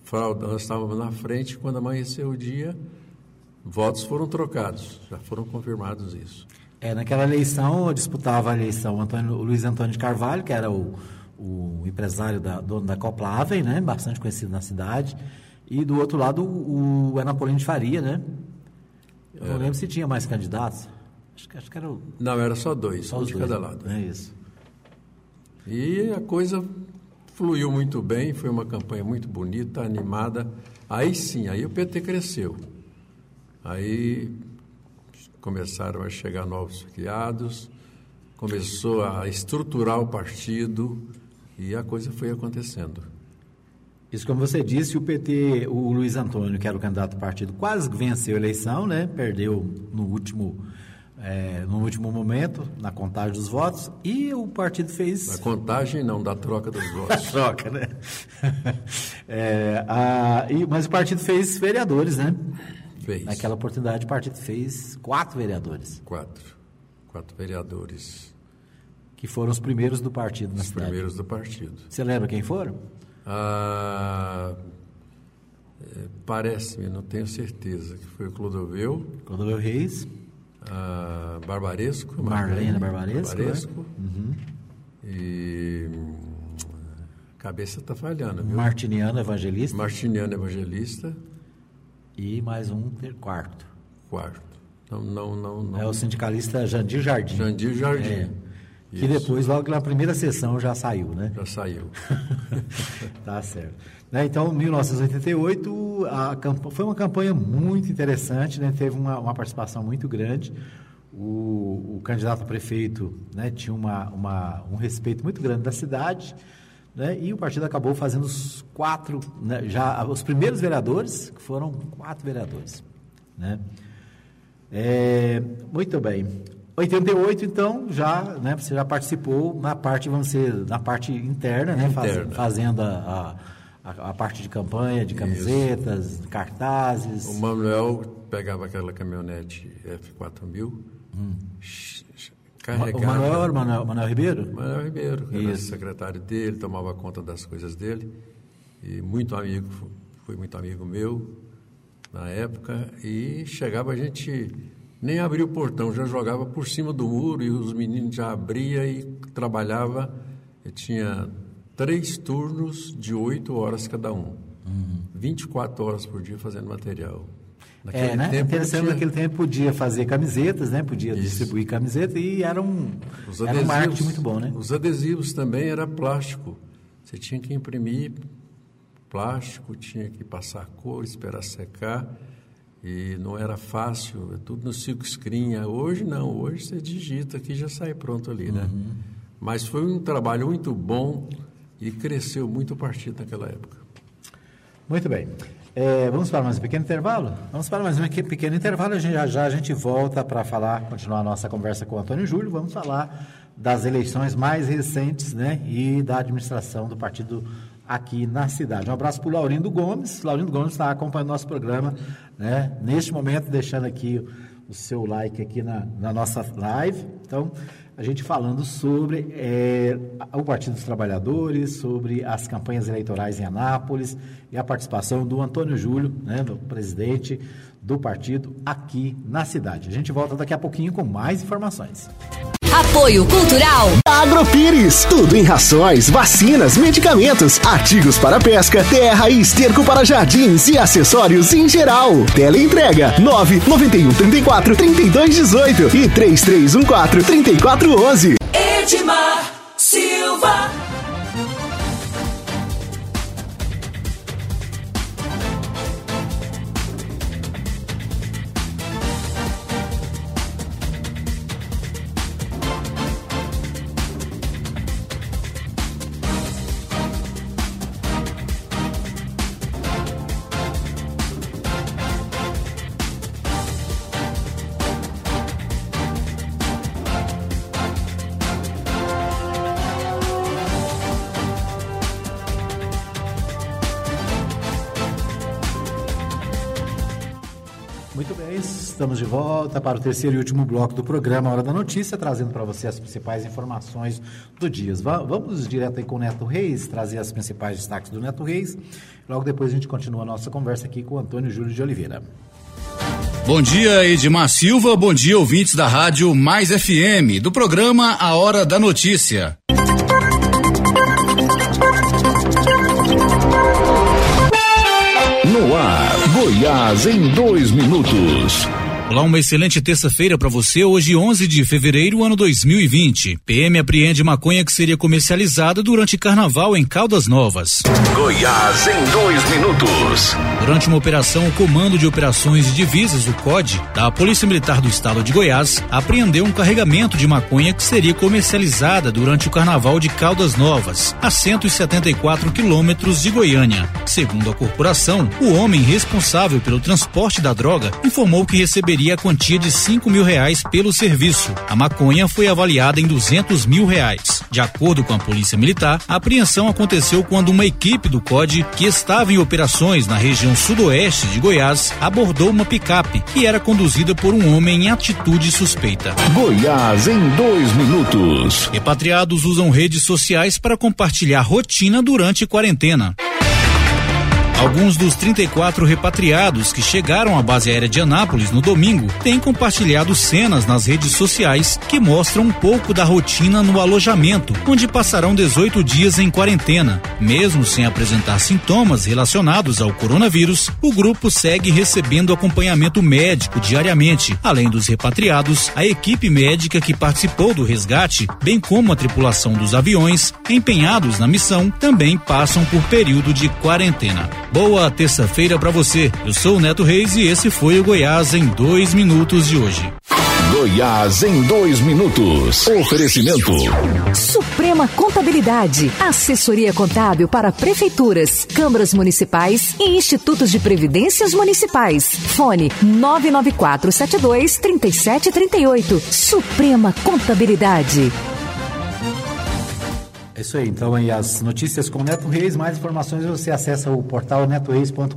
fraude, nós estávamos na frente quando amanheceu o dia, votos foram trocados, já foram confirmados isso. É, naquela eleição, eu disputava a eleição o, Antônio, o Luiz Antônio de Carvalho, que era o, o empresário da, dono da Copla Aven, né? Bastante conhecido na cidade. E do outro lado, o, o Anapolino de Faria, né? Eu não lembro se tinha mais candidatos. Acho que, acho que era o... Não, era só dois, só um de dois, cada lado. É isso. E a coisa fluiu muito bem, foi uma campanha muito bonita, animada. Aí sim, aí o PT cresceu. Aí começaram a chegar novos filiados, começou a estruturar o partido e a coisa foi acontecendo. Isso, como você disse, o PT, o Luiz Antônio, que era o candidato do partido, quase venceu a eleição, né? Perdeu no último, é, no último momento, na contagem dos votos, e o partido fez. Na contagem não, da troca dos votos. troca, né? é, a, e, mas o partido fez vereadores, né? Fez. Naquela oportunidade, o partido fez quatro vereadores. Quatro. Quatro vereadores. Que foram os primeiros do partido na os cidade. Os primeiros do partido. Você lembra quem foram? Ah, é, Parece-me, não tenho certeza, que foi o Clodoveu. Clodoveu Reis. Ah, Barbaresco. Marlene Barbaresco. Barbaresco. Né? Uhum. E. Cabeça está falhando, viu? Martiniano Evangelista. Martiniano Evangelista. E mais um quarto. Quarto. Não, não, não, não. É o sindicalista Jandir Jardim. Jandir Jardim. É, que depois, logo na primeira sessão, já saiu, né? Já saiu. tá certo. Né, então, 1988, a foi uma campanha muito interessante, né? teve uma, uma participação muito grande. O, o, candidato a prefeito né, tinha uma, uma, um respeito muito grande da cidade. Né? E o partido acabou fazendo os quatro, né? já os primeiros vereadores, que foram quatro vereadores. Né? É, muito bem. 88, então, já, né, você já participou na parte, vamos dizer, na parte interna, né, interna. Faz, fazendo a, a, a parte de campanha, de camisetas, de cartazes. O Manuel pegava aquela caminhonete F4000, Hum. Carregava. O Manuel Manuel, Manuel Ribeiro? Manuel Ribeiro, era Isso. secretário dele, tomava conta das coisas dele. E muito amigo, foi muito amigo meu na época. E chegava a gente, nem abria o portão, já jogava por cima do muro e os meninos já abriam e trabalhava. Eu tinha três turnos de oito horas cada um. 24 horas por dia fazendo material. Naquele. É, né? tempo Interessante, tinha- naquele tempo podia fazer camisetas, né? Podia distribuir camisetas e era um, Os era um adesivos, marketing muito bom, né? Os adesivos também era plástico. Você tinha que imprimir plástico, tinha que passar cor, esperar secar. E não era fácil, é tudo no silk screen. Hoje não, hoje você digita aqui e já sai pronto ali, né? Uhum. Mas foi um trabalho muito bom e cresceu muito o partido naquela época. Muito bem. É, vamos para mais um pequeno intervalo? Vamos para mais um peque- pequeno intervalo. Já já a gente volta para falar, continuar a nossa conversa com o Antônio Júlio. Vamos falar das eleições mais recentes né, e da administração do partido aqui na cidade. Um abraço para o Laurindo Gomes. Laurindo Gomes está acompanhando nosso programa né, neste momento, deixando aqui o seu like aqui na, na nossa live. Então, a gente falando sobre é, o Partido dos Trabalhadores, sobre as campanhas eleitorais em Anápolis e a participação do Antônio Júlio, né, do presidente do partido aqui na cidade. A gente volta daqui a pouquinho com mais informações. Apoio Cultural. Agropires, tudo em rações, vacinas, medicamentos, artigos para pesca, terra e esterco para jardins e acessórios em geral. Teleentrega 991 34 32 18 e 3314 3411. Edmar Silva. Para o terceiro e último bloco do programa Hora da Notícia, trazendo para você as principais informações do dia. Va- Vamos direto aí com o Neto Reis, trazer as principais destaques do Neto Reis. Logo depois a gente continua a nossa conversa aqui com o Antônio Júlio de Oliveira. Bom dia, Edmar Silva. Bom dia, ouvintes da Rádio Mais FM, do programa A Hora da Notícia. No ar, Goiás em dois minutos. Olá, uma excelente terça-feira para você. Hoje, 11 de fevereiro, ano 2020. PM apreende maconha que seria comercializada durante carnaval em Caldas Novas. Goiás em dois minutos. Durante uma operação, o Comando de Operações de Divisas, o COD, da Polícia Militar do Estado de Goiás, apreendeu um carregamento de maconha que seria comercializada durante o Carnaval de Caldas Novas, a 174 quilômetros de Goiânia. Segundo a corporação, o homem responsável pelo transporte da droga informou que receberia a quantia de 5 mil reais pelo serviço. A maconha foi avaliada em 200 mil reais. De acordo com a Polícia Militar, a apreensão aconteceu quando uma equipe do COD, que estava em operações na região sudoeste de Goiás, abordou uma picape que era conduzida por um homem em atitude suspeita. Goiás em dois minutos. Repatriados usam redes sociais para compartilhar rotina durante quarentena. Alguns dos 34 repatriados que chegaram à base aérea de Anápolis no domingo têm compartilhado cenas nas redes sociais que mostram um pouco da rotina no alojamento, onde passarão 18 dias em quarentena. Mesmo sem apresentar sintomas relacionados ao coronavírus, o grupo segue recebendo acompanhamento médico diariamente. Além dos repatriados, a equipe médica que participou do resgate, bem como a tripulação dos aviões empenhados na missão, também passam por período de quarentena. Boa terça-feira para você. Eu sou o Neto Reis e esse foi o Goiás em dois minutos de hoje. Goiás em dois minutos. Oferecimento. Suprema Contabilidade. Assessoria contábil para prefeituras, câmaras municipais e institutos de previdências municipais. Fone 99472 3738. Suprema Contabilidade. É isso aí, então aí as notícias com Neto Reis, mais informações você acessa o portal netoreis.com.br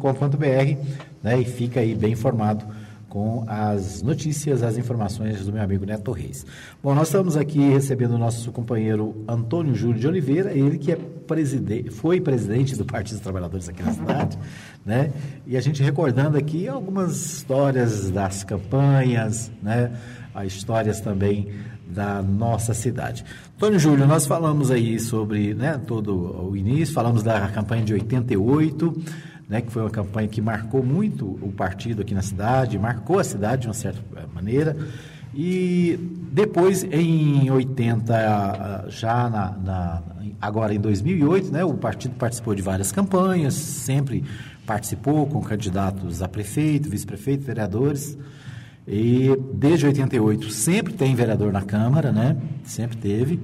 né, e fica aí bem informado com as notícias, as informações do meu amigo Neto Reis. Bom, nós estamos aqui recebendo o nosso companheiro Antônio Júlio de Oliveira, ele que é presidente, foi presidente do Partido dos Trabalhadores aqui na cidade, né? E a gente recordando aqui algumas histórias das campanhas, né? As histórias também da nossa cidade. Antônio Júlio, nós falamos aí sobre né, todo o início, falamos da campanha de 88, né, que foi uma campanha que marcou muito o partido aqui na cidade, marcou a cidade de uma certa maneira. E depois, em 80, já na, na, agora em 2008, né, o partido participou de várias campanhas, sempre participou com candidatos a prefeito, vice-prefeito, vereadores. E desde 88 sempre tem vereador na Câmara, né? Sempre teve.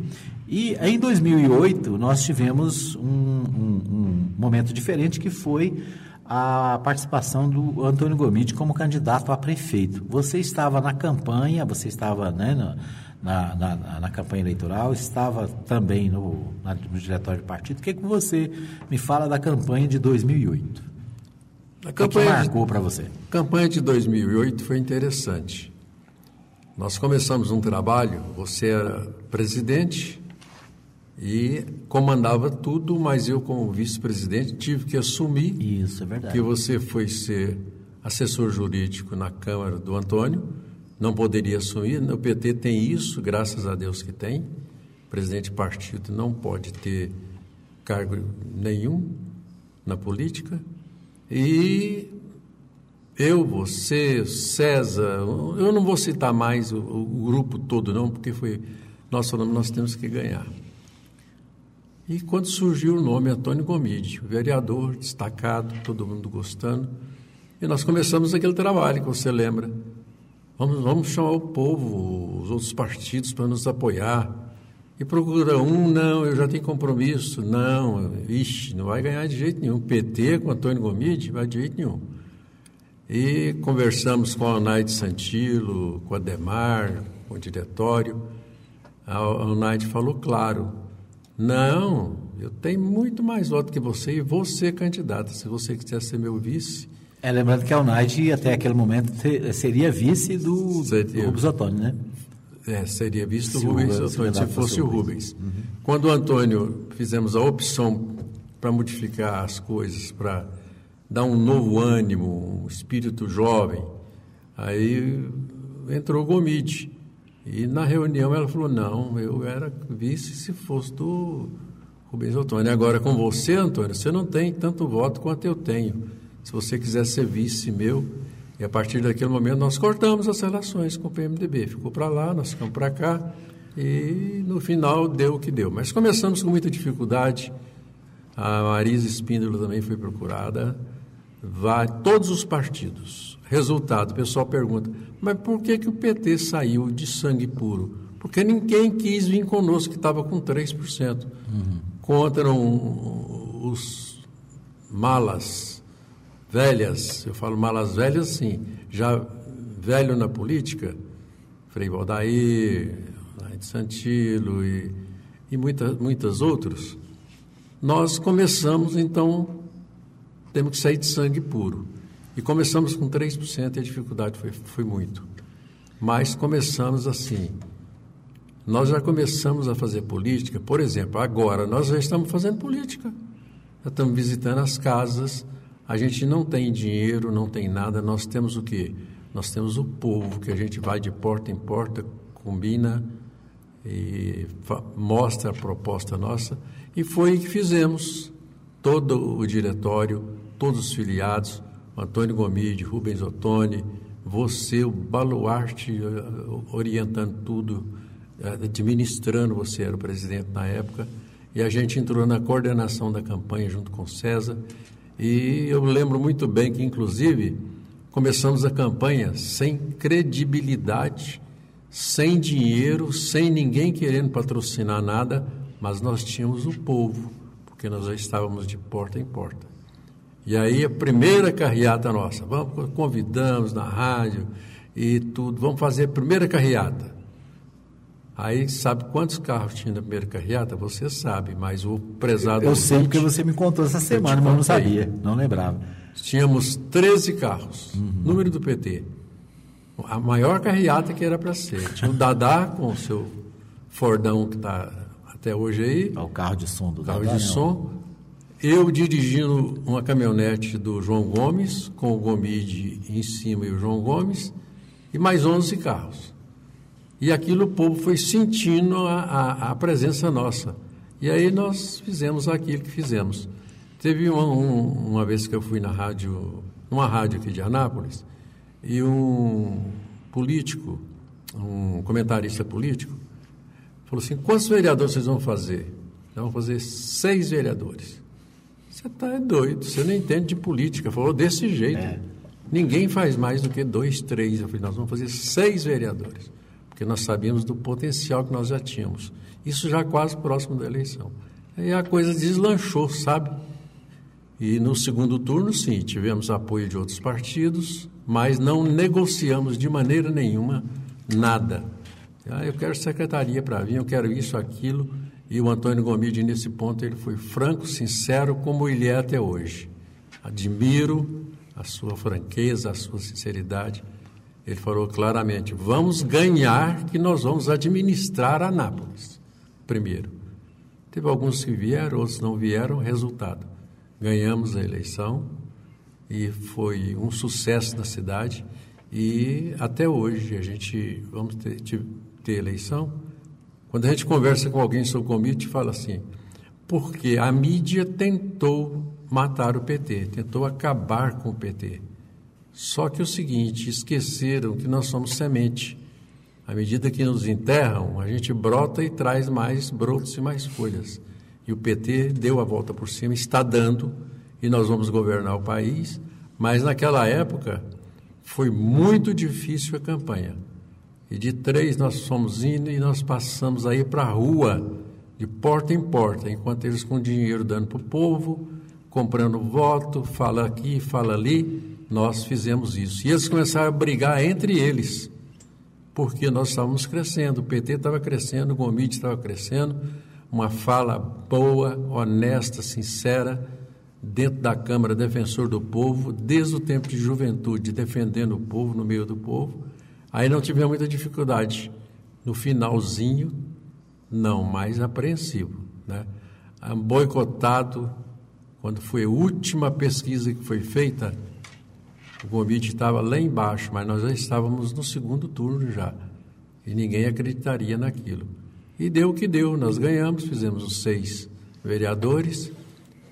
E em 2008 nós tivemos um, um, um momento diferente que foi a participação do Antônio Gomide como candidato a prefeito. Você estava na campanha, você estava né, na, na, na, na campanha eleitoral, estava também no, no diretório do partido. O que, que você me fala da campanha de 2008? A campanha que marcou para você? A campanha de 2008 foi interessante. Nós começamos um trabalho, você era presidente e comandava tudo, mas eu como vice-presidente tive que assumir Isso, é verdade. que você foi ser assessor jurídico na Câmara do Antônio, não poderia assumir, o PT tem isso, graças a Deus que tem. O presidente de partido não pode ter cargo nenhum na política. E eu, você, César, eu não vou citar mais o, o grupo todo não, porque foi nós falamos nós temos que ganhar. E quando surgiu o nome Antônio Gomide, vereador destacado, todo mundo gostando, e nós começamos aquele trabalho que você lembra. Vamos, vamos chamar o povo, os outros partidos para nos apoiar. E procura um, não, eu já tenho compromisso. Não, ixi, não vai ganhar de jeito nenhum. PT com Antônio Gomide, vai de jeito nenhum. E conversamos com a Onaide Santilo, com a Demar, com o diretório. A Onaide falou claro, não, eu tenho muito mais voto que você e vou ser candidata. Se você quiser ser meu vice... É, lembrando que a Onaide, até aquele momento, seria vice do, seria. do Rubens Ottoni, né? É, seria visto se o Rubens, Antônio, se fosse o Rubens. Uhum. Quando o Antônio fizemos a opção para modificar as coisas, para dar um novo ânimo, um espírito jovem, aí entrou o Gomide. E na reunião ela falou, não, eu era vice se fosse do Rubens Antônio. Agora com você, Antônio, você não tem tanto voto quanto eu tenho. Se você quiser ser vice meu, e a partir daquele momento nós cortamos as relações com o PMDB. Ficou para lá, nós ficamos para cá e no final deu o que deu. Mas começamos com muita dificuldade. A Marisa Espíndola também foi procurada. Vai, todos os partidos. Resultado, o pessoal pergunta, mas por que, que o PT saiu de sangue puro? Porque ninguém quis vir conosco, que estava com 3%. Uhum. Contra um, os malas velhas, eu falo malas velhas, sim, já velho na política, Frei Valdair, de Santilo e, e muita, muitas outros, nós começamos, então, temos que sair de sangue puro. E começamos com 3% e a dificuldade foi, foi muito. Mas começamos assim. Nós já começamos a fazer política, por exemplo, agora nós já estamos fazendo política. Já estamos visitando as casas, a gente não tem dinheiro, não tem nada, nós temos o quê? Nós temos o povo, que a gente vai de porta em porta, combina e mostra a proposta nossa. E foi o que fizemos. Todo o diretório, todos os filiados, Antônio Gomide, Rubens Ottoni, você, o baluarte, eh, orientando tudo, eh, administrando, você era o presidente na época, e a gente entrou na coordenação da campanha junto com César, e eu lembro muito bem que, inclusive, começamos a campanha sem credibilidade, sem dinheiro, sem ninguém querendo patrocinar nada, mas nós tínhamos o povo, porque nós já estávamos de porta em porta. E aí a primeira carreata nossa, vamos, convidamos na rádio e tudo, vamos fazer a primeira carreata. Aí, sabe quantos carros tinha na primeira carreata? Você sabe, mas o prezado... Eu sei porque você me contou essa semana, mas eu não sabia, não lembrava. Tínhamos 13 carros, uhum. número do PT. A maior carreata que era para ser. Tinha o Dadá com o seu Fordão que está até hoje aí. É o carro de som do carro Dadá. de som. Eu dirigindo uma caminhonete do João Gomes, com o Gomide em cima e o João Gomes, e mais 11 carros. E aquilo o povo foi sentindo a, a, a presença nossa. E aí nós fizemos aquilo que fizemos. Teve uma, um, uma vez que eu fui na rádio, numa rádio aqui de Anápolis, e um político, um comentarista político, falou assim: quantos vereadores vocês vão fazer? Nós vamos fazer seis vereadores. Você está doido, você não entende de política. Falou desse jeito. É. Ninguém faz mais do que dois, três. Eu falei: nós vamos fazer seis vereadores, porque nós sabíamos do potencial que nós já tínhamos. Isso já quase próximo da eleição. Aí a coisa deslanchou, sabe? E no segundo turno, sim, tivemos apoio de outros partidos, mas não negociamos de maneira nenhuma nada. Ah, eu quero secretaria para vir, eu quero isso, aquilo. E o Antônio Gomide, nesse ponto, ele foi franco, sincero, como ele é até hoje. Admiro a sua franqueza, a sua sinceridade. Ele falou claramente: vamos ganhar, que nós vamos administrar Anápolis. Primeiro. Teve alguns que vieram, outros não vieram, resultado ganhamos a eleição e foi um sucesso na cidade. E até hoje a gente vamos ter, ter eleição. Quando a gente conversa com alguém sobre o convite, fala assim: porque a mídia tentou matar o PT, tentou acabar com o PT. Só que o seguinte, esqueceram que nós somos semente. À medida que nos enterram, a gente brota e traz mais brotos e mais folhas. E o PT deu a volta por cima, está dando, e nós vamos governar o país. Mas naquela época foi muito difícil a campanha. E de três nós fomos indo e nós passamos aí para a rua, de porta em porta, enquanto eles com dinheiro dando para o povo, comprando voto, fala aqui, fala ali, nós fizemos isso. E eles começaram a brigar entre eles, porque nós estávamos crescendo, o PT estava crescendo, o Gomide estava crescendo, uma fala boa, honesta, sincera, dentro da Câmara Defensor do Povo, desde o tempo de juventude, defendendo o povo, no meio do povo. Aí não tivemos muita dificuldade. No finalzinho, não, mais apreensivo. Né? Boicotado, quando foi a última pesquisa que foi feita, o convite estava lá embaixo, mas nós já estávamos no segundo turno já. E ninguém acreditaria naquilo. E deu o que deu, nós ganhamos, fizemos os seis vereadores.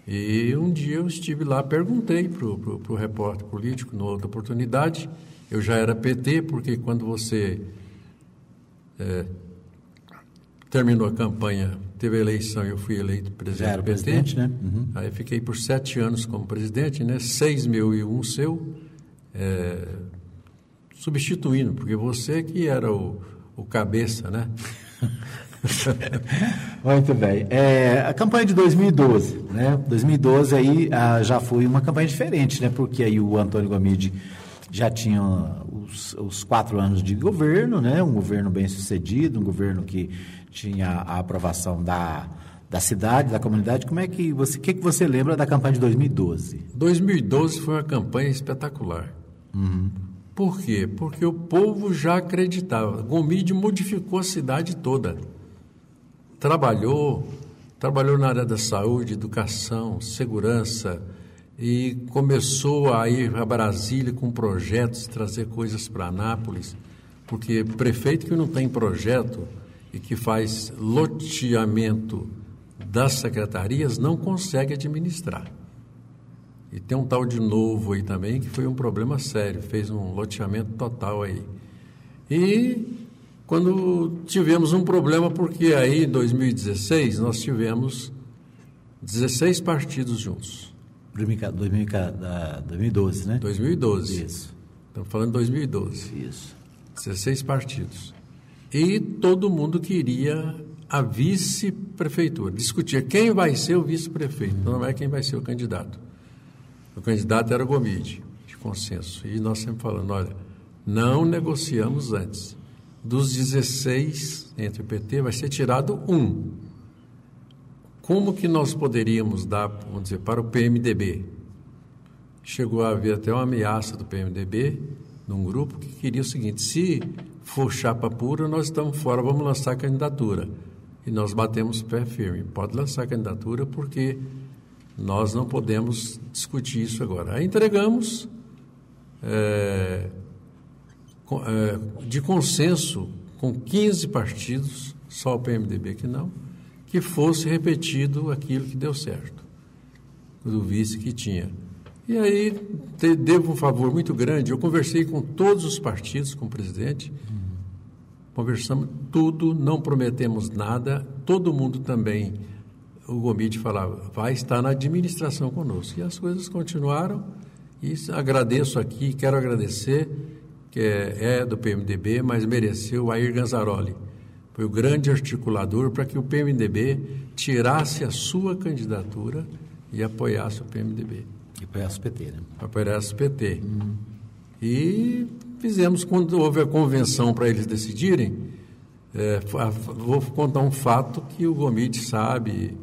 E um dia eu estive lá, perguntei para o repórter político, numa outra oportunidade, eu já era PT, porque quando você é, terminou a campanha, teve a eleição, eu fui eleito presidente já era do PT. Presidente, né? Uhum. Aí fiquei por sete anos como presidente, né? Seis mil e um seu, é, substituindo, porque você que era o, o cabeça, né? Muito bem. É, a campanha de 2012, né? 2012 aí ah, já foi uma campanha diferente, né? Porque aí o Antônio Gomide já tinha os, os, quatro anos de governo, né? Um governo bem sucedido, um governo que tinha a aprovação da, da cidade, da comunidade. Como é que você, que, que você lembra da campanha de 2012? 2012 foi uma campanha espetacular. Uhum. Por quê? Porque o povo já acreditava. Gomide modificou a cidade toda trabalhou, trabalhou na área da saúde, educação, segurança e começou a ir a Brasília com projetos, trazer coisas para Anápolis, porque prefeito que não tem projeto e que faz loteamento das secretarias não consegue administrar. E tem um tal de novo aí também que foi um problema sério, fez um loteamento total aí. E quando tivemos um problema, porque aí em 2016 nós tivemos 16 partidos juntos. 2012, né? 2012. Isso. Estamos falando de 2012. Isso. 16 partidos. E todo mundo queria a vice-prefeitura. Discutia quem vai ser o vice-prefeito, não é quem vai ser o candidato. O candidato era Gomide, de consenso. E nós sempre falando, olha, não negociamos antes dos 16 entre o PT vai ser tirado um. Como que nós poderíamos dar, vamos dizer, para o PMDB? Chegou a haver até uma ameaça do PMDB num grupo que queria o seguinte: se for chapa pura, nós estamos fora, vamos lançar candidatura. E nós batemos pé firme. Pode lançar candidatura porque nós não podemos discutir isso agora. Aí entregamos é, é, de consenso com 15 partidos, só o PMDB que não, que fosse repetido aquilo que deu certo, do vice que tinha. E aí te, devo um favor muito grande. Eu conversei com todos os partidos, com o presidente, conversamos tudo, não prometemos nada. Todo mundo também, o Gomide falava, vai estar na administração conosco. E as coisas continuaram. E agradeço aqui, quero agradecer, que é, é do PMDB, mas mereceu o Air Ganzaroli. Foi o grande articulador para que o PMDB tirasse a sua candidatura e apoiasse o PMDB. E apoiasse o PT, né? Apoiasse o PT. Hum. E fizemos, quando houve a convenção para eles decidirem, é, vou contar um fato que o Gomide sabe,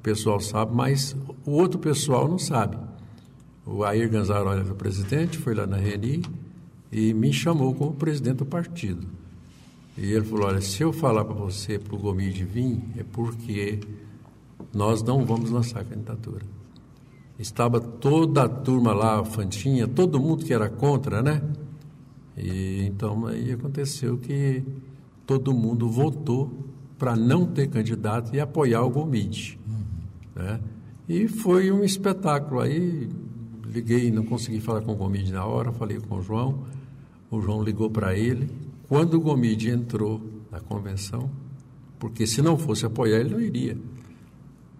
pessoal sabe, mas o outro pessoal não sabe. O Air Ganzaroli era o presidente, foi lá na Reni e me chamou como presidente do partido. E ele falou: Olha, se eu falar para você, para o Gomide vir, é porque nós não vamos lançar a candidatura. Estava toda a turma lá, a Fantinha, todo mundo que era contra, né? E então aí aconteceu que todo mundo votou para não ter candidato e apoiar o Gomide. Né? E foi um espetáculo. Aí liguei, não consegui falar com o Gomide na hora, falei com o João. O João ligou para ele. Quando o Gomide entrou na convenção, porque se não fosse apoiar, ele não iria.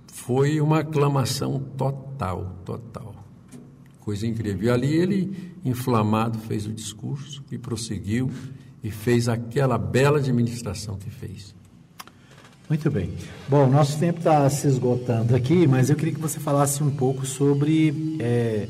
Foi uma aclamação total, total. Coisa incrível. E ali ele, inflamado, fez o discurso e prosseguiu e fez aquela bela administração que fez. Muito bem. Bom, nosso tempo está se esgotando aqui, mas eu queria que você falasse um pouco sobre, é,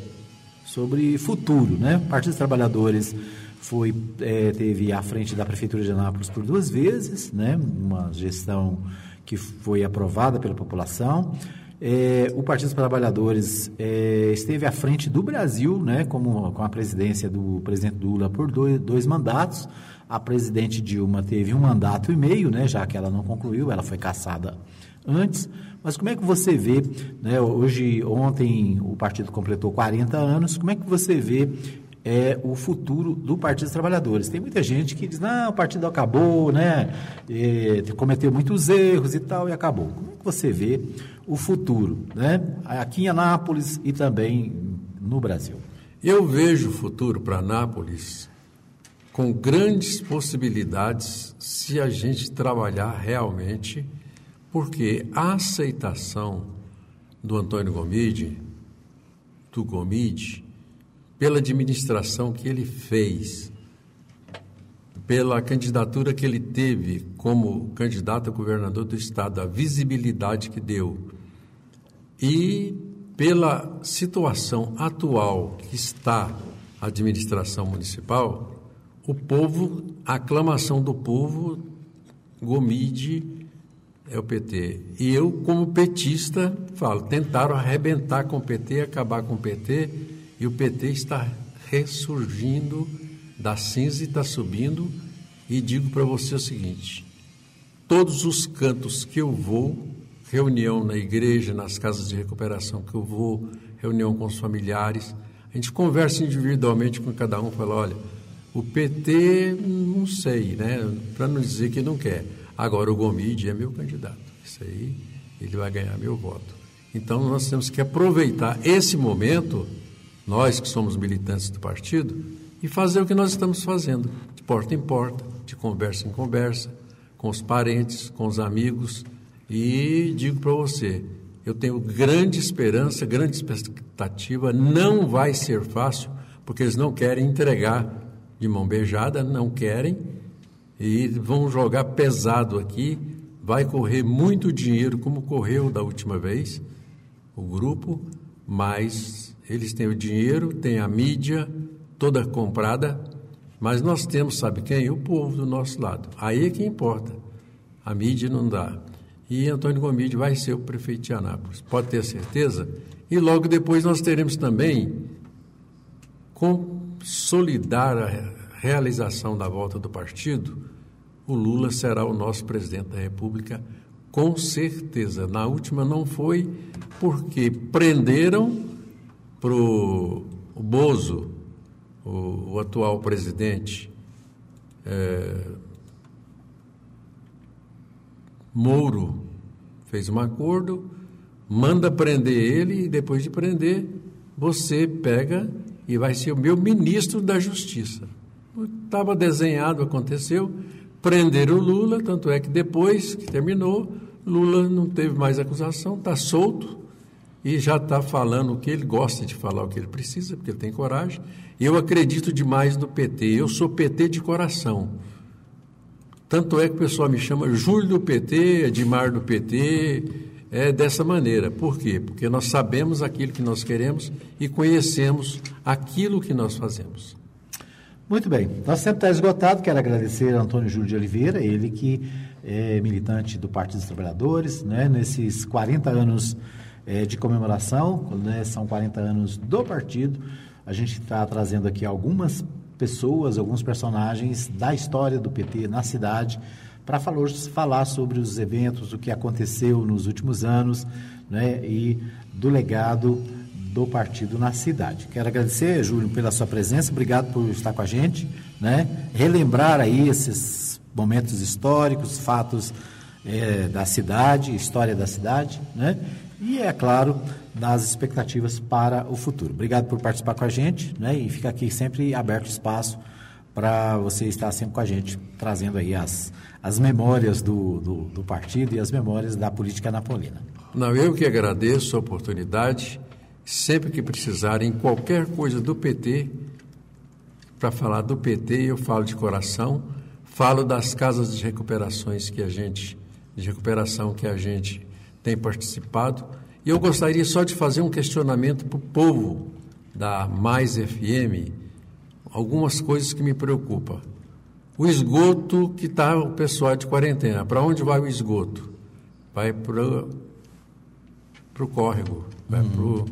sobre futuro, né? Partido dos Trabalhadores foi é, teve à frente da prefeitura de Anápolis por duas vezes, né? Uma gestão que foi aprovada pela população. É, o Partido dos Trabalhadores é, esteve à frente do Brasil, né, como, com a presidência do presidente Lula por dois, dois, mandatos. A presidente Dilma teve um mandato e meio, né, já que ela não concluiu, ela foi caçada antes. Mas como é que você vê, né, hoje, ontem o partido completou 40 anos, como é que você vê é o futuro do Partido dos Trabalhadores. Tem muita gente que diz, não, o partido acabou, né? Cometeu muitos erros e tal, e acabou. Como é que você vê o futuro, né? Aqui em Anápolis e também no Brasil. Eu vejo o futuro para Anápolis com grandes possibilidades se a gente trabalhar realmente, porque a aceitação do Antônio Gomide, do Gomide, pela administração que ele fez, pela candidatura que ele teve como candidato a governador do estado, a visibilidade que deu e pela situação atual que está a administração municipal, o povo, a aclamação do povo, Gomide é o PT. E eu, como petista, falo, tentaram arrebentar com o PT, acabar com o PT, e o PT está ressurgindo da cinza e está subindo. E digo para você o seguinte: todos os cantos que eu vou, reunião na igreja, nas casas de recuperação que eu vou, reunião com os familiares, a gente conversa individualmente com cada um, fala, olha, o PT não sei, né? Para não dizer que não quer. Agora o Gomide é meu candidato. Isso aí, ele vai ganhar meu voto. Então nós temos que aproveitar esse momento nós que somos militantes do partido, e fazer o que nós estamos fazendo, de porta em porta, de conversa em conversa, com os parentes, com os amigos. E digo para você, eu tenho grande esperança, grande expectativa, não vai ser fácil, porque eles não querem entregar de mão beijada, não querem, e vão jogar pesado aqui, vai correr muito dinheiro, como correu da última vez, o grupo, mas eles têm o dinheiro, têm a mídia toda comprada Mas nós temos, sabe quem? O povo do nosso lado. Aí é que importa. A mídia não dá. E Antônio Gomide vai ser o prefeito de Anápolis, pode ter certeza. E logo depois nós teremos também consolidar a realização da volta do partido. O Lula será o nosso presidente da República, com certeza. Na última não foi porque prenderam para o Bozo, o, o, atual presidente, é, Mouro fez um acordo, manda prender ele e depois de prender, você pega e vai ser o meu ministro da Justiça. Estava desenhado, aconteceu, prenderam o Lula, tanto é que depois que terminou, Lula não teve mais acusação, está solto e já está falando o que ele gosta de falar, o que ele precisa, porque ele tem coragem. Eu acredito demais no PT, eu sou PT de coração. Tanto é que o pessoal me chama Júlio do PT, Edmar do PT, é dessa maneira. Por quê? Porque nós sabemos aquilo que nós queremos e conhecemos aquilo que nós fazemos. Muito bem. Nosso tempo está esgotado. Quero agradecer a Antônio Júlio de Oliveira, ele que é militante do Partido dos Trabalhadores, né, nesses 40 anos é, de comemoração, né, são 40 anos do partido. A gente está trazendo aqui algumas pessoas, alguns personagens da história do PT na cidade, para falar sobre os eventos, o que aconteceu nos últimos anos né, e do legado do partido na cidade. Quero agradecer, Júlio, pela sua presença, obrigado por estar com a gente, né? relembrar aí esses momentos históricos, fatos é, da cidade, história da cidade, né? e, é claro, das expectativas para o futuro. Obrigado por participar com a gente né? e fica aqui sempre aberto espaço para você estar sempre com a gente, trazendo aí as, as memórias do, do, do partido e as memórias da política napolina. Não, eu que agradeço a oportunidade. Sempre que precisarem, qualquer coisa do PT, para falar do PT, eu falo de coração, falo das casas de recuperações que a gente, de recuperação que a gente tem participado. E eu gostaria só de fazer um questionamento para o povo da Mais FM, algumas coisas que me preocupam. O esgoto que está o pessoal de quarentena, para onde vai o esgoto? Vai para o córrego, vai uhum.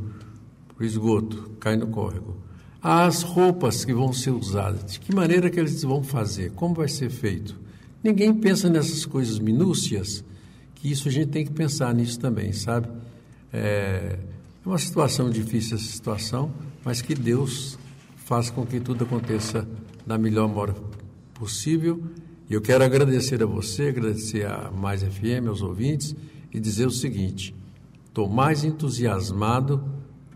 para o esgoto, cai no córrego. As roupas que vão ser usadas, de que maneira que eles vão fazer? Como vai ser feito? Ninguém pensa nessas coisas minúcias que isso a gente tem que pensar nisso também, sabe? É, é uma situação difícil essa situação, mas que Deus faça com que tudo aconteça da melhor maneira possível. E eu quero agradecer a você, agradecer a Mais FM, aos ouvintes, e dizer o seguinte: estou mais entusiasmado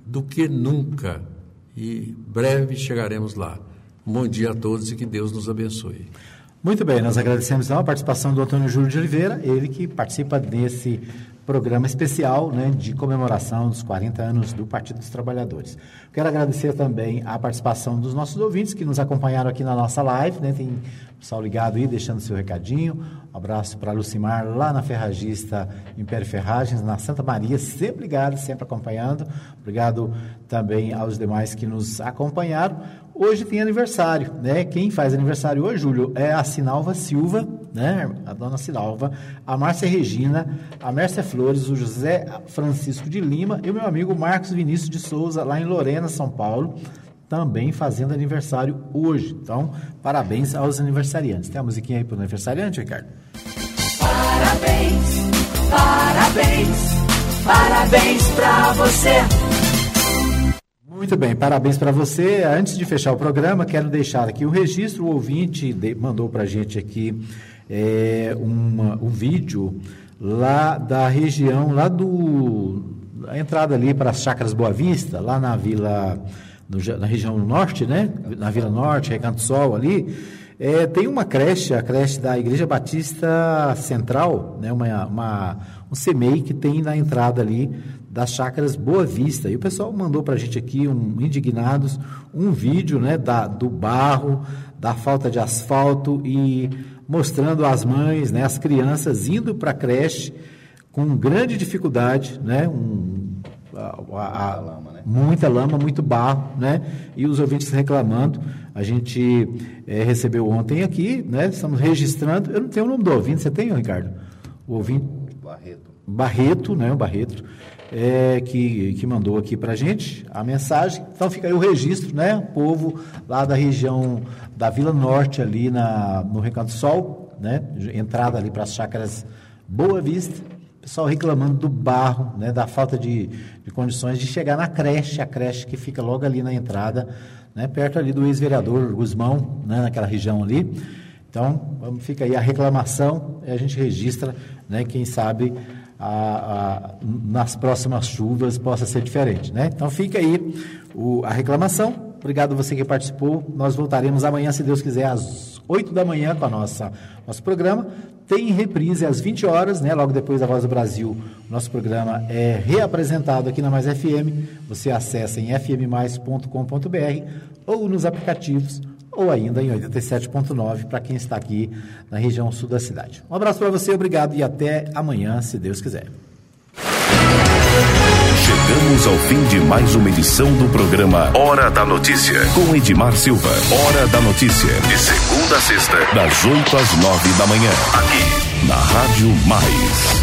do que nunca e breve chegaremos lá. Bom dia a todos e que Deus nos abençoe. Muito bem, nós agradecemos então a participação do Antônio Júlio de Oliveira, ele que participa desse programa especial né, de comemoração dos 40 anos do Partido dos Trabalhadores. Quero agradecer também a participação dos nossos ouvintes que nos acompanharam aqui na nossa live, né, tem pessoal ligado aí, deixando seu recadinho. Um abraço para Lucimar, lá na Ferragista Império Ferragens, na Santa Maria, sempre ligado, sempre acompanhando. Obrigado também aos demais que nos acompanharam. Hoje tem aniversário, né? Quem faz aniversário hoje, Júlio, é a Sinalva Silva, né? A dona Sinalva, a Márcia Regina, a Mércia Flores, o José Francisco de Lima e o meu amigo Marcos Vinícius de Souza, lá em Lorena, São Paulo, também fazendo aniversário hoje. Então, parabéns aos aniversariantes. Tem a musiquinha aí para o aniversariante, Ricardo? Parabéns, parabéns, parabéns para você. Muito bem, parabéns para você. Antes de fechar o programa, quero deixar aqui o registro. O ouvinte mandou para a gente aqui é, uma, um vídeo lá da região, lá do. A entrada ali para as Chácaras Boa Vista, lá na Vila. No, na região norte, né? Na Vila Norte, Recanto Sol ali. É, tem uma creche, a creche da Igreja Batista Central, né? uma, uma, um CMEI que tem na entrada ali das chácaras Boa Vista. E o pessoal mandou para a gente aqui, um, indignados, um vídeo né, da, do barro, da falta de asfalto e mostrando as mães, né, as crianças indo para a creche com grande dificuldade, né, um, a, a, a, muita lama, muito barro, né? E os ouvintes reclamando. A gente é, recebeu ontem aqui, né? Estamos registrando. Eu não tenho o nome do ouvinte, você tem, Ricardo? O ouvinte. Barreto. Barreto, né? O Barreto. É, que, que mandou aqui para a gente a mensagem. Então fica aí o registro, né? O povo lá da região da Vila Norte, ali na, no Recanto Sol, né? Entrada ali para as chácaras Boa Vista pessoal reclamando do barro, né, da falta de, de, condições de chegar na creche, a creche que fica logo ali na entrada, né, perto ali do ex-vereador Guzmão, né, naquela região ali. Então, fica aí a reclamação a gente registra, né, quem sabe a, a, nas próximas chuvas possa ser diferente. Né? Então, fica aí o, a reclamação. Obrigado você que participou. Nós voltaremos amanhã, se Deus quiser, às 8 da manhã com a nossa nosso programa. Tem reprise às 20 horas, né? Logo depois da Voz do Brasil, nosso programa é reapresentado aqui na Mais FM. Você acessa em fmmais.com.br ou nos aplicativos ou ainda em 87.9 para quem está aqui na região sul da cidade. Um abraço para você, obrigado e até amanhã, se Deus quiser. Chegamos ao fim de mais uma edição do programa Hora da Notícia, com Edmar Silva. Hora da Notícia, de segunda a sexta, das 8 às 9 da manhã, aqui na Rádio Mais.